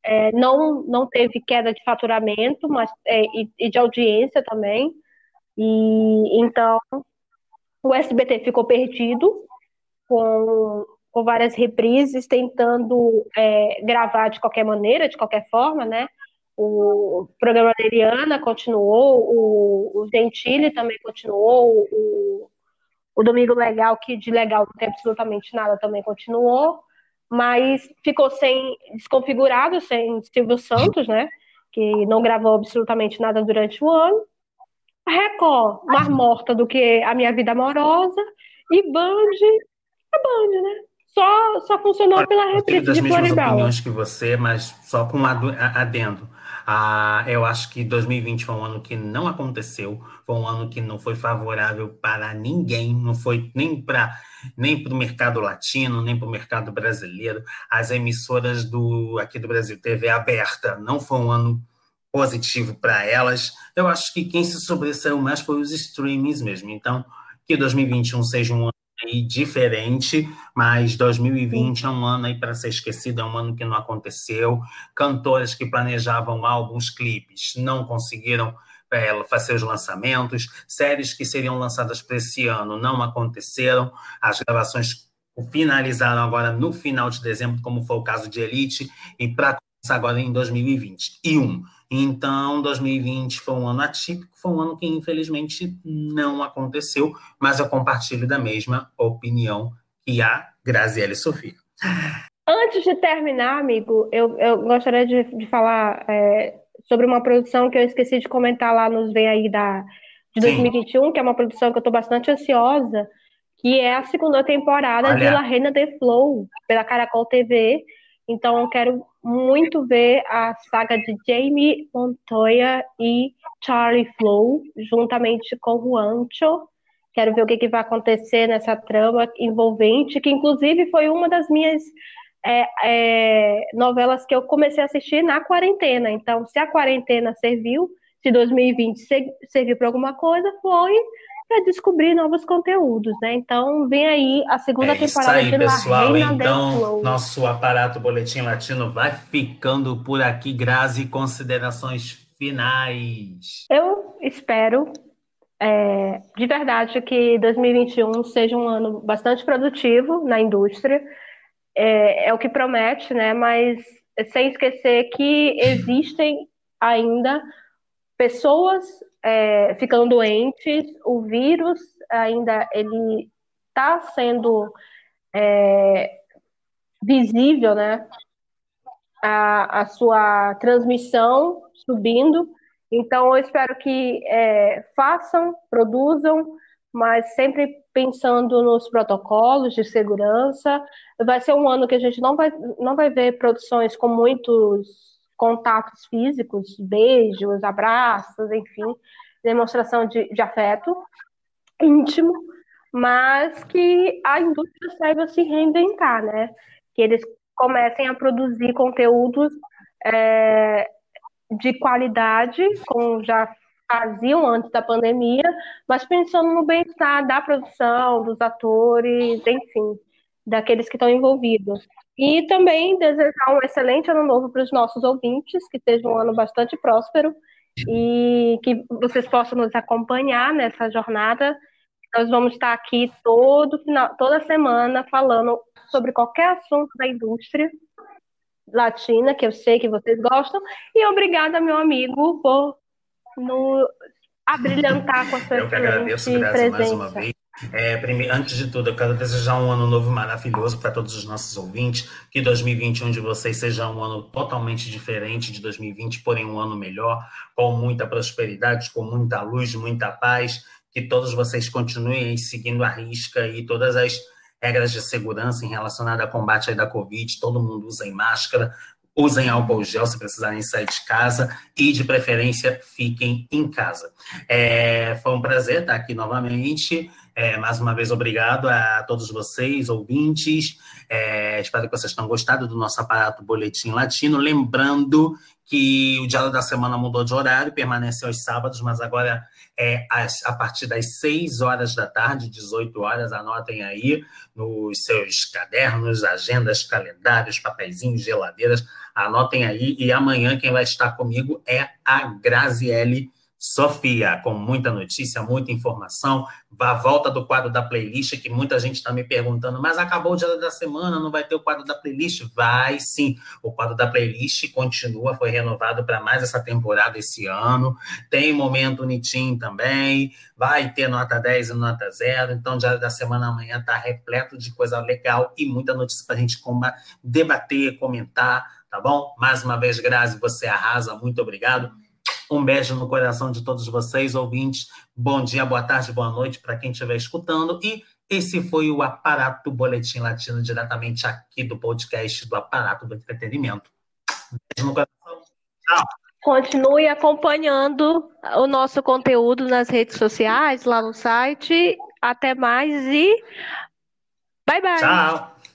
É, não, não teve queda de faturamento mas, é, e, e, de audiência também. E então o SBT ficou perdido com, com várias reprises, tentando é, gravar de qualquer maneira, de qualquer forma, né? O programa da Eliana continuou, o, o Gentili também continuou, o, o Domingo Legal, que de legal não tem absolutamente nada, também continuou, mas ficou sem desconfigurado, sem Silvio Santos, né? Que não gravou absolutamente nada durante o ano. Record, mais morta do que a minha vida amorosa, e Band a Band, né? Só, só funcionou Olha, pela reprise das de mesmas Floribela. opiniões que você, mas só com um adendo. Ah, eu acho que 2020 foi um ano que não aconteceu, foi um ano que não foi favorável para ninguém, não foi nem para nem o mercado latino, nem para o mercado brasileiro. As emissoras do aqui do Brasil, TV aberta, não foi um ano positivo para elas. Eu acho que quem se sobressaiu mais foi os streamings mesmo. Então, que 2021 seja um ano diferente, mas 2020 é um ano aí para ser esquecido, é um ano que não aconteceu. Cantoras que planejavam álbuns, clipes, não conseguiram é, fazer os lançamentos. Séries que seriam lançadas para esse ano não aconteceram. As gravações finalizaram agora no final de dezembro, como foi o caso de Elite, e para começar agora em 2021. Então, 2020 foi um ano atípico, foi um ano que infelizmente não aconteceu, mas eu compartilho da mesma opinião que a Graziele Sofia. Antes de terminar, amigo, eu, eu gostaria de, de falar é, sobre uma produção que eu esqueci de comentar lá nos Vem Aí da, de 2021, Sim. que é uma produção que eu estou bastante ansiosa, que é a segunda temporada Olha. de La Reina de Flow, pela Caracol TV. Então, eu quero muito ver a saga de Jamie Montoya e Charlie Flow, juntamente com o Ancho. Quero ver o que, que vai acontecer nessa trama envolvente, que inclusive foi uma das minhas é, é, novelas que eu comecei a assistir na quarentena. Então, se a quarentena serviu, se 2020 serviu para alguma coisa, foi para descobrir novos conteúdos, né? Então vem aí a segunda é temporada isso aí, pessoal. então, nosso aparato Boletim Latino vai ficando por aqui. Grazi, considerações finais. Eu espero é, de verdade que 2021 seja um ano bastante produtivo na indústria. É, é o que promete, né? Mas sem esquecer que existem ainda pessoas é, ficando doentes, o vírus ainda ele está sendo é, visível, né? A, a sua transmissão subindo. Então, eu espero que é, façam, produzam, mas sempre pensando nos protocolos de segurança. Vai ser um ano que a gente não vai, não vai ver produções com muitos contatos físicos, beijos, abraços, enfim, demonstração de, de afeto íntimo, mas que a indústria saiba se reinventar, né? Que eles comecem a produzir conteúdos é, de qualidade, como já faziam antes da pandemia, mas pensando no bem-estar da produção, dos atores, enfim, daqueles que estão envolvidos. E também desejar um excelente ano novo para os nossos ouvintes, que seja um ano bastante próspero e que vocês possam nos acompanhar nessa jornada. Nós vamos estar aqui todo final, toda semana falando sobre qualquer assunto da indústria latina, que eu sei que vocês gostam. E obrigada, meu amigo, por nos abrilhantar com a sua Eu que agradeço, mais uma vez. É, primeiro, antes de tudo, eu quero desejar um ano novo maravilhoso para todos os nossos ouvintes. Que 2021 de vocês seja um ano totalmente diferente de 2020, porém um ano melhor, com muita prosperidade, com muita luz, muita paz. Que todos vocês continuem seguindo a risca e todas as regras de segurança em relacionada ao combate da Covid. Todo mundo usa máscara, usem álcool gel se precisarem sair de casa e, de preferência, fiquem em casa. É, foi um prazer estar aqui novamente. É, mais uma vez, obrigado a todos vocês, ouvintes. É, espero que vocês tenham gostado do nosso aparato Boletim Latino. Lembrando que o Diálogo da Semana mudou de horário, permanece aos sábados, mas agora é a partir das 6 horas da tarde, 18 horas. Anotem aí nos seus cadernos, agendas, calendários, papeizinhos, geladeiras. Anotem aí. E amanhã quem vai estar comigo é a Graziele Sofia, com muita notícia, muita informação. A volta do quadro da playlist, que muita gente está me perguntando, mas acabou o dia da semana, não vai ter o quadro da playlist? Vai sim. O quadro da playlist continua, foi renovado para mais essa temporada esse ano. Tem momento Nitim também, vai ter nota 10 e nota 0. Então, o dia da semana amanhã está repleto de coisa legal e muita notícia para a gente debater, comentar, tá bom? Mais uma vez, Grazi, você arrasa, muito obrigado. Um beijo no coração de todos vocês, ouvintes. Bom dia, boa tarde, boa noite para quem estiver escutando. E esse foi o Aparato Boletim Latino, diretamente aqui do podcast do Aparato do Entretenimento. Beijo no coração. Tchau. Continue acompanhando o nosso conteúdo nas redes sociais, lá no site. Até mais e bye bye. Tchau.